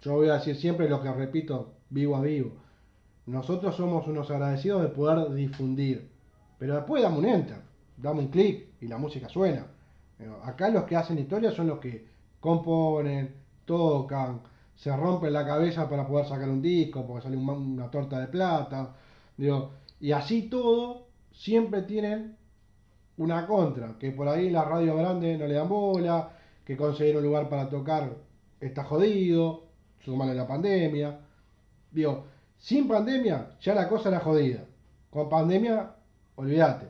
S3: yo voy a decir siempre lo que repito vivo a vivo. Nosotros somos unos agradecidos de poder difundir. Pero después dame un enter, dame un clic y la música suena. Eh, acá los que hacen historia son los que componen, tocan, se rompen la cabeza para poder sacar un disco, porque sale un- una torta de plata. Digo, y así todo, siempre tienen una contra, que por ahí la radio grande no le dan bola, que conseguir un lugar para tocar está jodido, sumale la pandemia. Digo, sin pandemia ya la cosa era jodida. Con pandemia, olvídate.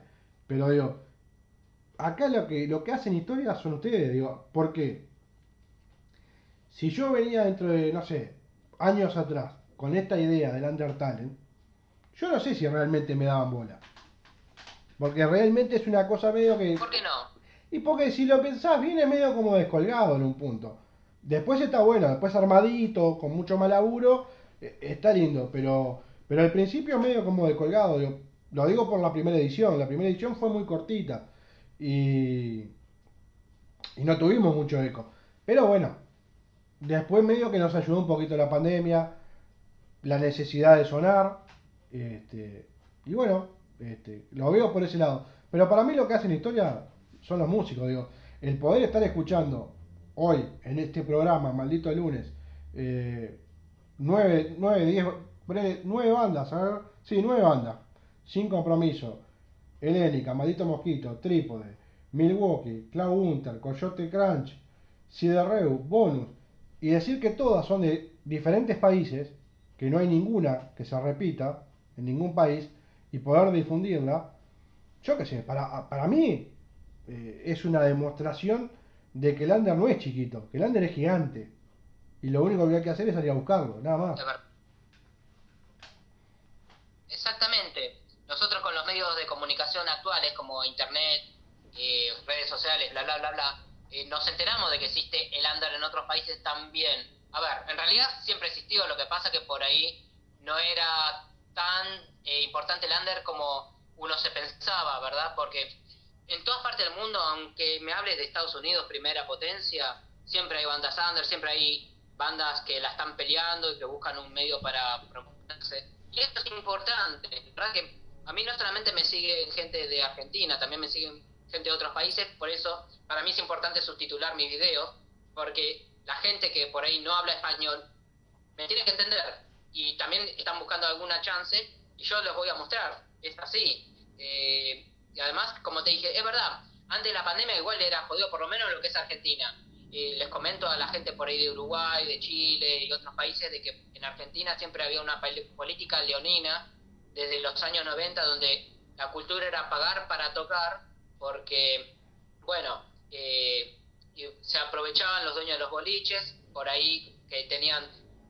S3: Pero digo, acá lo que, lo que hacen historia son ustedes, digo, ¿por qué? Si yo venía dentro de, no sé, años atrás, con esta idea del Undertale, yo no sé si realmente me daban bola. Porque realmente es una cosa medio que...
S8: ¿Por qué no?
S3: Y porque si lo pensás bien es medio como descolgado en un punto. Después está bueno, después armadito, con mucho más laburo, eh, está lindo, pero, pero al principio medio como descolgado. Lo digo por la primera edición, la primera edición fue muy cortita y, y no tuvimos mucho eco. Pero bueno, después medio que nos ayudó un poquito la pandemia, la necesidad de sonar, este, y bueno, este, lo veo por ese lado. Pero para mí lo que hacen historia son los músicos, digo. El poder estar escuchando hoy, en este programa, maldito lunes, eh, nueve, nueve, diez, nueve bandas, sí, nueve bandas, sin compromiso, Helénica, Maldito Mosquito, Trípode, Milwaukee, Cloud Hunter, Coyote Crunch, Siderreu, Bonus, y decir que todas son de diferentes países, que no hay ninguna que se repita en ningún país, y poder difundirla, yo qué sé, para, para mí eh, es una demostración de que el under no es chiquito, que el under es gigante. Y lo único que hay que hacer es salir a buscarlo, nada más.
S8: Exactamente. Nosotros con los medios de comunicación actuales como internet, eh, redes sociales, bla, bla, bla, bla, eh, nos enteramos de que existe el under en otros países también. A ver, en realidad siempre existió, lo que pasa que por ahí no era tan eh, importante el under como uno se pensaba, ¿verdad? Porque en todas partes del mundo, aunque me hables de Estados Unidos, primera potencia, siempre hay bandas under, siempre hay bandas que la están peleando y que buscan un medio para promoverse. Y esto es importante, ¿verdad? Que a mí no solamente me sigue gente de Argentina, también me siguen gente de otros países, por eso para mí es importante subtitular mis videos, porque la gente que por ahí no habla español me tiene que entender y también están buscando alguna chance y yo les voy a mostrar, es así. Eh, y además, como te dije, es verdad, antes de la pandemia igual era jodido, por lo menos lo que es Argentina. Eh, les comento a la gente por ahí de Uruguay, de Chile y otros países de que en Argentina siempre había una política leonina desde los años 90 donde la cultura era pagar para tocar porque, bueno, eh, se aprovechaban los dueños de los boliches, por ahí que tenían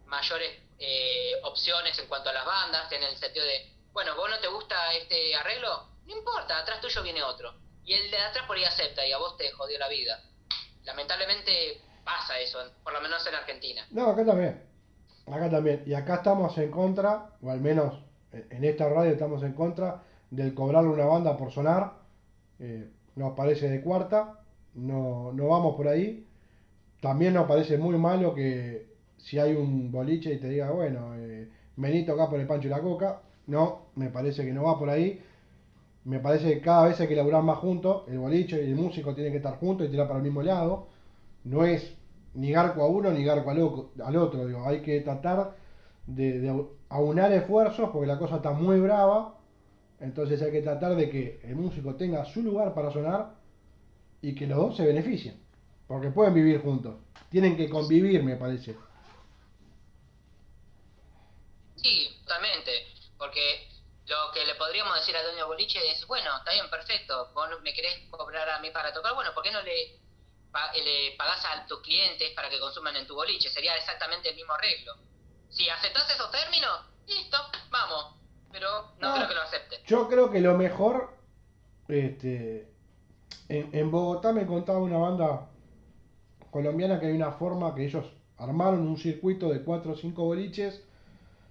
S8: mayores eh, opciones en cuanto a las bandas, en el sentido de, bueno, vos no te gusta este arreglo, no importa, atrás tuyo viene otro. Y el de atrás por ahí acepta y a vos te jodió la vida. Lamentablemente pasa eso, por lo menos en Argentina.
S3: No, acá también. Acá también. Y acá estamos en contra, o al menos en esta radio estamos en contra del cobrarle una banda por sonar. Eh, nos parece de cuarta. No, no vamos por ahí. También nos parece muy malo que si hay un boliche y te diga, bueno, eh, vení acá por el pancho y la coca. No, me parece que no va por ahí me parece que cada vez hay que laburar más juntos, el boliche y el músico tienen que estar juntos y tirar para el mismo lado. No es ni garco a uno ni garco al, otro, digo, hay que tratar de, aunar esfuerzos porque la cosa está muy brava, entonces hay que tratar de que el músico tenga su lugar para sonar y que los dos se beneficien, porque pueden vivir juntos, tienen que convivir, me parece.
S8: Sí, totalmente, porque lo que le podríamos decir al dueño boliche es, bueno, está bien, perfecto, vos me querés cobrar a mí para tocar, bueno, ¿por qué no le, le pagás a tus clientes para que consuman en tu boliche? Sería exactamente el mismo arreglo. Si aceptás esos términos, listo, vamos, pero no, creo que lo acepten.
S3: Yo creo que lo mejor, este, en, en Bogotá me contaba una banda colombiana que hay una forma que ellos armaron un circuito de cuatro o cinco boliches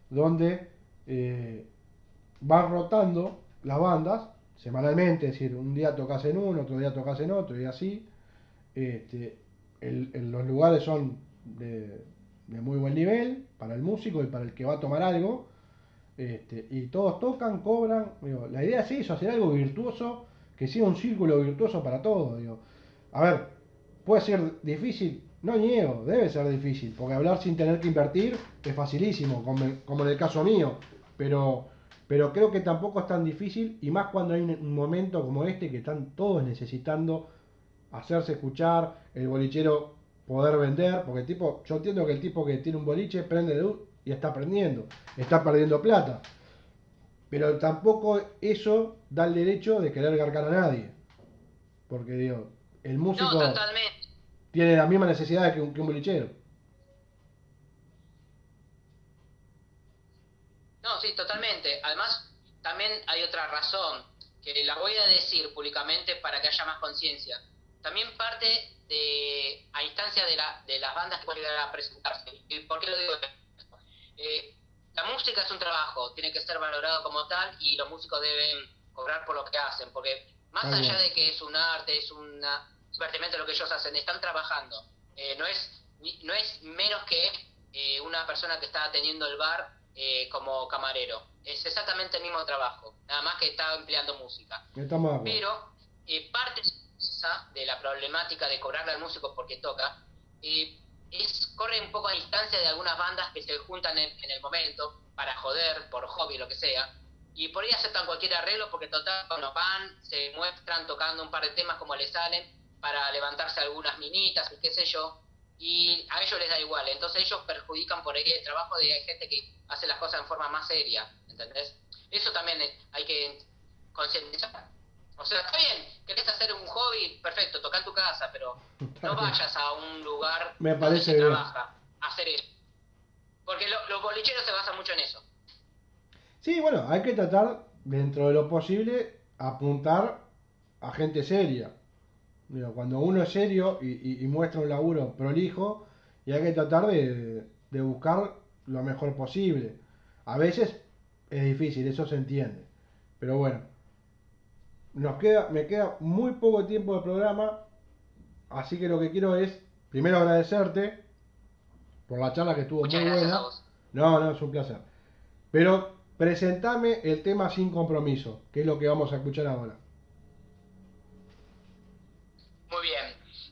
S3: donde eh, van rotando las bandas semanalmente, es decir, un día tocas en uno, otro día tocas en otro y así. Este, el, los lugares son de, muy buen nivel para el músico y para el que va a tomar algo. Este, y todos tocan, cobran. la idea es eso, hacer algo virtuoso, que sea un círculo virtuoso para todos. Digo. A ver, puede ser difícil, no niego, debe ser difícil, porque hablar sin tener que invertir es facilísimo, como, en el caso mío, pero pero creo que tampoco es tan difícil y más cuando hay un momento como este que están todos necesitando hacerse escuchar, el bolichero poder vender, porque el tipo, yo entiendo que el tipo que tiene un boliche prende de luz y está prendiendo, está perdiendo plata. Pero tampoco eso da el derecho de querer garcar a nadie. Porque digo, el músico tiene la misma necesidad que un, que un bolichero.
S8: No, sí, totalmente. Además, también hay otra razón, que la voy a decir públicamente para que haya más conciencia. También parte de, a instancia de, la, de las bandas que pueden llegar a presentarse. ¿Y por qué lo digo? Eh, la música es un trabajo, tiene que ser valorado como tal y los músicos deben cobrar por lo que hacen, porque más allá
S3: bien.
S8: de que es un arte, es una divertimento lo que ellos hacen, están trabajando. Eh, no es no es menos que eh, una persona que está atendiendo el bar eh, como camarero. Es exactamente el mismo trabajo, nada más que está empleando música. Pero eh, parte de la problemática de cobrarle al músico porque toca, eh, es, corre un poco a distancia de algunas bandas que se juntan en, en el momento para joder, por hobby, lo que sea, y por ahí aceptan cualquier arreglo porque total, cuando van, se muestran tocando un par de temas como les salen para levantarse algunas minitas y qué sé yo, y a ellos les da igual, entonces ellos perjudican por ahí el trabajo de gente que hace las cosas en forma más seria, ¿entendés? Eso también hay que concientizar. O sea, está bien, querés hacer un hobby, perfecto, toca en tu casa, pero no vayas a un lugar
S3: Me
S8: donde
S3: parece
S8: se
S3: bien.
S8: trabaja a hacer eso. Porque lo- los bolicheros se basan mucho en eso.
S3: Sí, bueno, hay que tratar, dentro de lo posible, apuntar a gente seria. Cuando uno es serio y, y- y muestra un laburo prolijo, y hay que tratar de, de buscar lo mejor posible. A veces es difícil, eso se entiende. Pero bueno, nos queda, me queda muy poco tiempo de programa, así que lo que quiero es, primero agradecerte por la charla que estuvo
S8: Muchas
S3: muy
S8: gracias
S3: buena.
S8: a vos.
S3: No, no, es un placer. Pero presentame el tema sin compromiso, que es lo que vamos a escuchar ahora.
S8: Muy bien.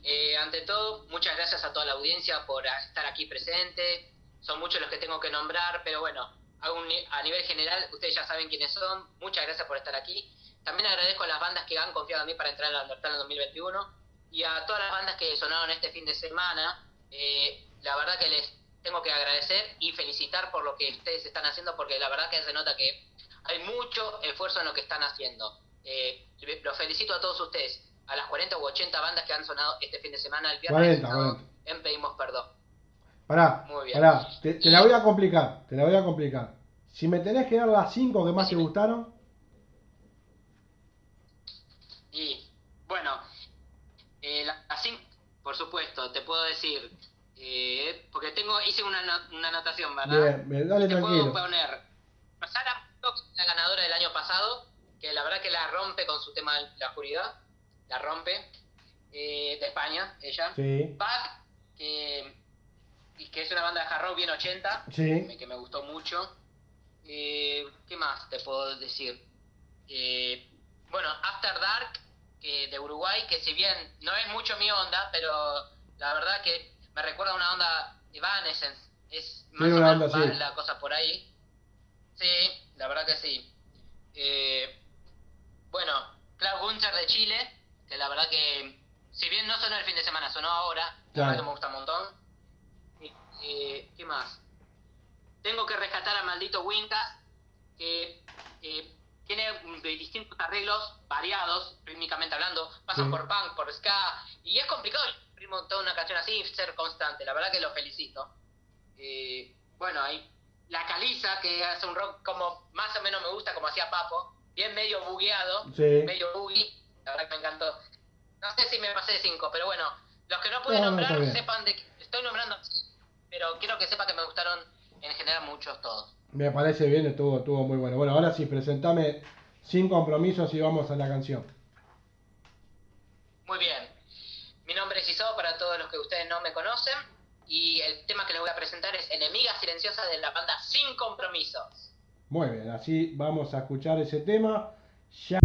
S8: Eh, ante todo, muchas gracias a toda la audiencia por estar aquí presente. Son muchos los que tengo que nombrar, pero bueno, a, un ni- a nivel general, ustedes ya saben quiénes son. Muchas gracias por estar aquí. También agradezco a las bandas que han confiado en mí para entrar en la Undertale en 2021 y a todas las bandas que sonaron este fin de semana. Eh, la verdad que les tengo que agradecer y felicitar por lo que ustedes están haciendo, porque la verdad que se nota que hay mucho esfuerzo en lo que están haciendo. Eh, los felicito a todos ustedes, a las 40 u 80 bandas que han sonado este fin de semana, el viernes
S3: 40,
S8: y sábado,
S3: 40.
S8: en Pedimos Perdón.
S3: Pará,
S8: Muy bien.
S3: pará, te, te la voy a complicar, te la voy a complicar. Si me tenés que dar las 5 que más te gustaron,
S8: Y bueno, eh, la- las cinco, por supuesto, te puedo decir, eh, porque tengo hice una, una anotación, ¿verdad?
S3: bien, bien, dale
S8: te
S3: tranquilo.
S8: puedo poner Sara Fox, la ganadora del año pasado, que la verdad que la rompe con su tema de la oscuridad, la rompe, eh, de España, ella.
S3: Sí,
S8: Pac, que, que es una banda de hard rock bien 80,
S3: sí,
S8: que me gustó mucho. Eh, ¿Qué más te puedo decir? Eh, bueno, After Dark, que de Uruguay, que si bien no es mucho mi onda, pero la verdad que me recuerda a una onda Evanescence. Es más o menos
S3: onda así.
S8: la cosa por ahí. Sí, la verdad que sí. Eh, bueno, Klaus Gunter de Chile, que la verdad que, si bien no sonó el fin de semana, sonó ahora, la
S3: Claro.
S8: verdad que me gusta un montón. Eh, ¿Qué más? Tengo que rescatar a Maldito Winkas, que eh, tiene mm, de distintos arreglos variados, rítmicamente hablando, pasan
S3: Sí.
S8: por punk, por ska, y es complicado escribir montón una canción así y ser constante, la verdad que lo felicito. Eh, bueno, hay la Caliza, que hace un rock como más o menos me gusta, como hacía Papo, bien medio bugueado,
S3: sí.
S8: medio boogie, la verdad que me encantó. No sé si me pasé de 5, pero bueno, los que no pude
S3: No, no,
S8: nombrar, sepan de que estoy nombrando, pero quiero que sepa que me gustaron en general muchos todos.
S3: Me parece bien, estuvo, estuvo muy bueno. Bueno, ahora sí, presentame sin compromisos y vamos a la canción.
S8: Muy bien. Mi nombre es Isao para todos los que ustedes no me conocen. Y el tema que les voy a presentar es Enemiga Silenciosa de la banda Sin Compromisos.
S3: Muy bien, así vamos a escuchar ese tema. Ya.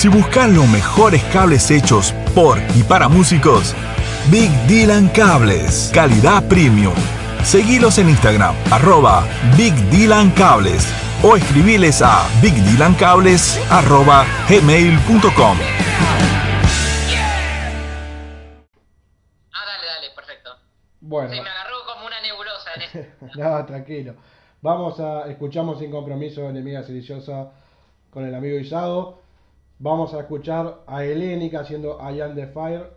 S1: Si buscas los mejores cables hechos por y para músicos, Big Dylan Cables, calidad premium. Seguilos en Instagram, arroba Big Dylan Cables o escribiles a bigdylancables arroba gmail.com.
S8: Ah, dale, dale, perfecto.
S5: Bueno,
S8: Sí, me agarró como una nebulosa en este.
S5: no, tranquilo. Vamos a, escuchamos sin compromiso Enemiga Silenciosa con el amigo Isado. Vamos a escuchar a Helénica haciendo I Am the Fire.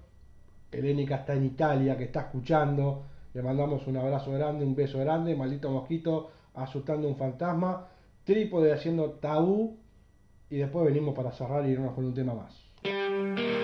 S5: Helénica está en Italia, que está escuchando. Le mandamos un abrazo grande, un beso grande. Maldito mosquito asustando un fantasma. Trípode haciendo tabú. Y después venimos para cerrar y irnos con un tema más.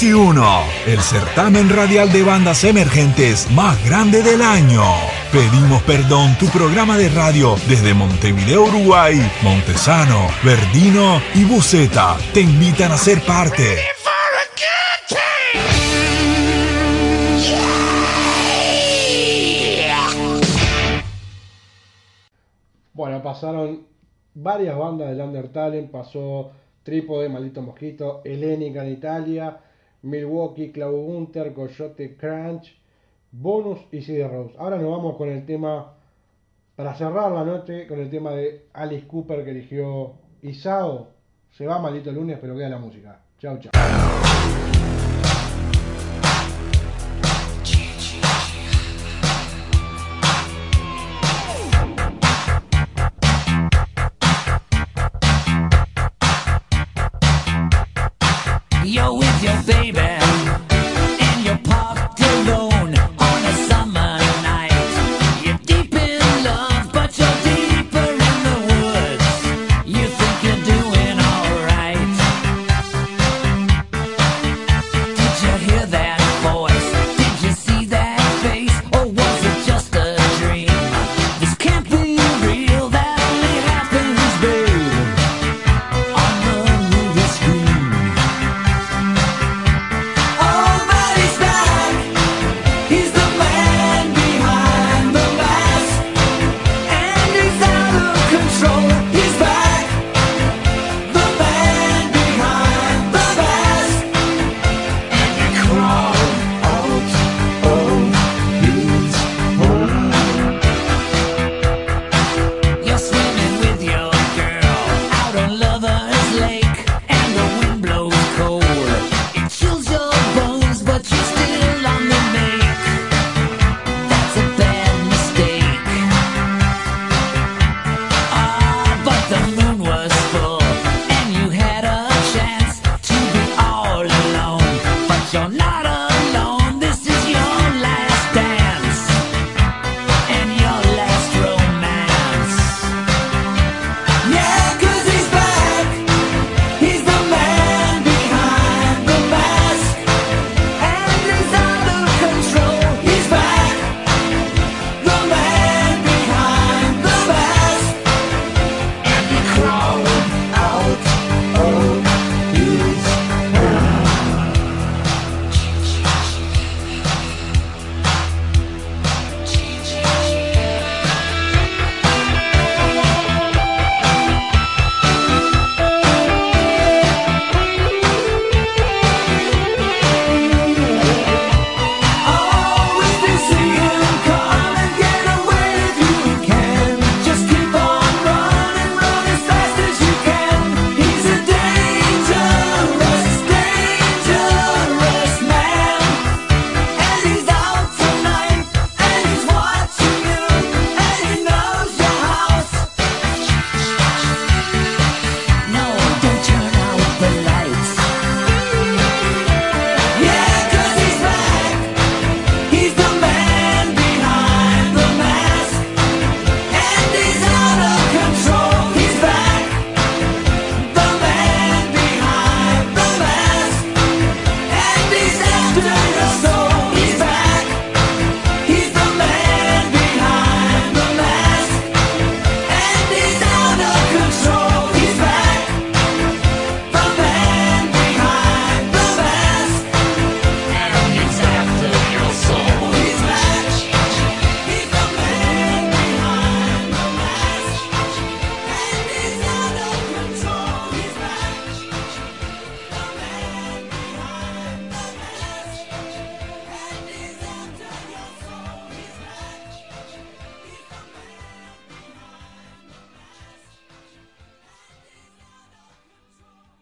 S1: 2021, el certamen radial de bandas emergentes más grande del año. Pedimos perdón tu programa de radio desde Montevideo, Uruguay, Montesano, Verdino y Buceta te invitan a ser parte.
S9: Bueno,
S3: pasaron varias bandas del Undertale, pasó Trípode, Maldito Mosquito, Helénica en Italia, Milwaukee, Cloud Gunter, Coyote Crunch, Bonus y CD Rose. Ahora nos vamos con el tema, para cerrar la noche, con el tema de Alice Cooper que eligió Isao. Se va maldito lunes, pero queda la música. Chau, chau.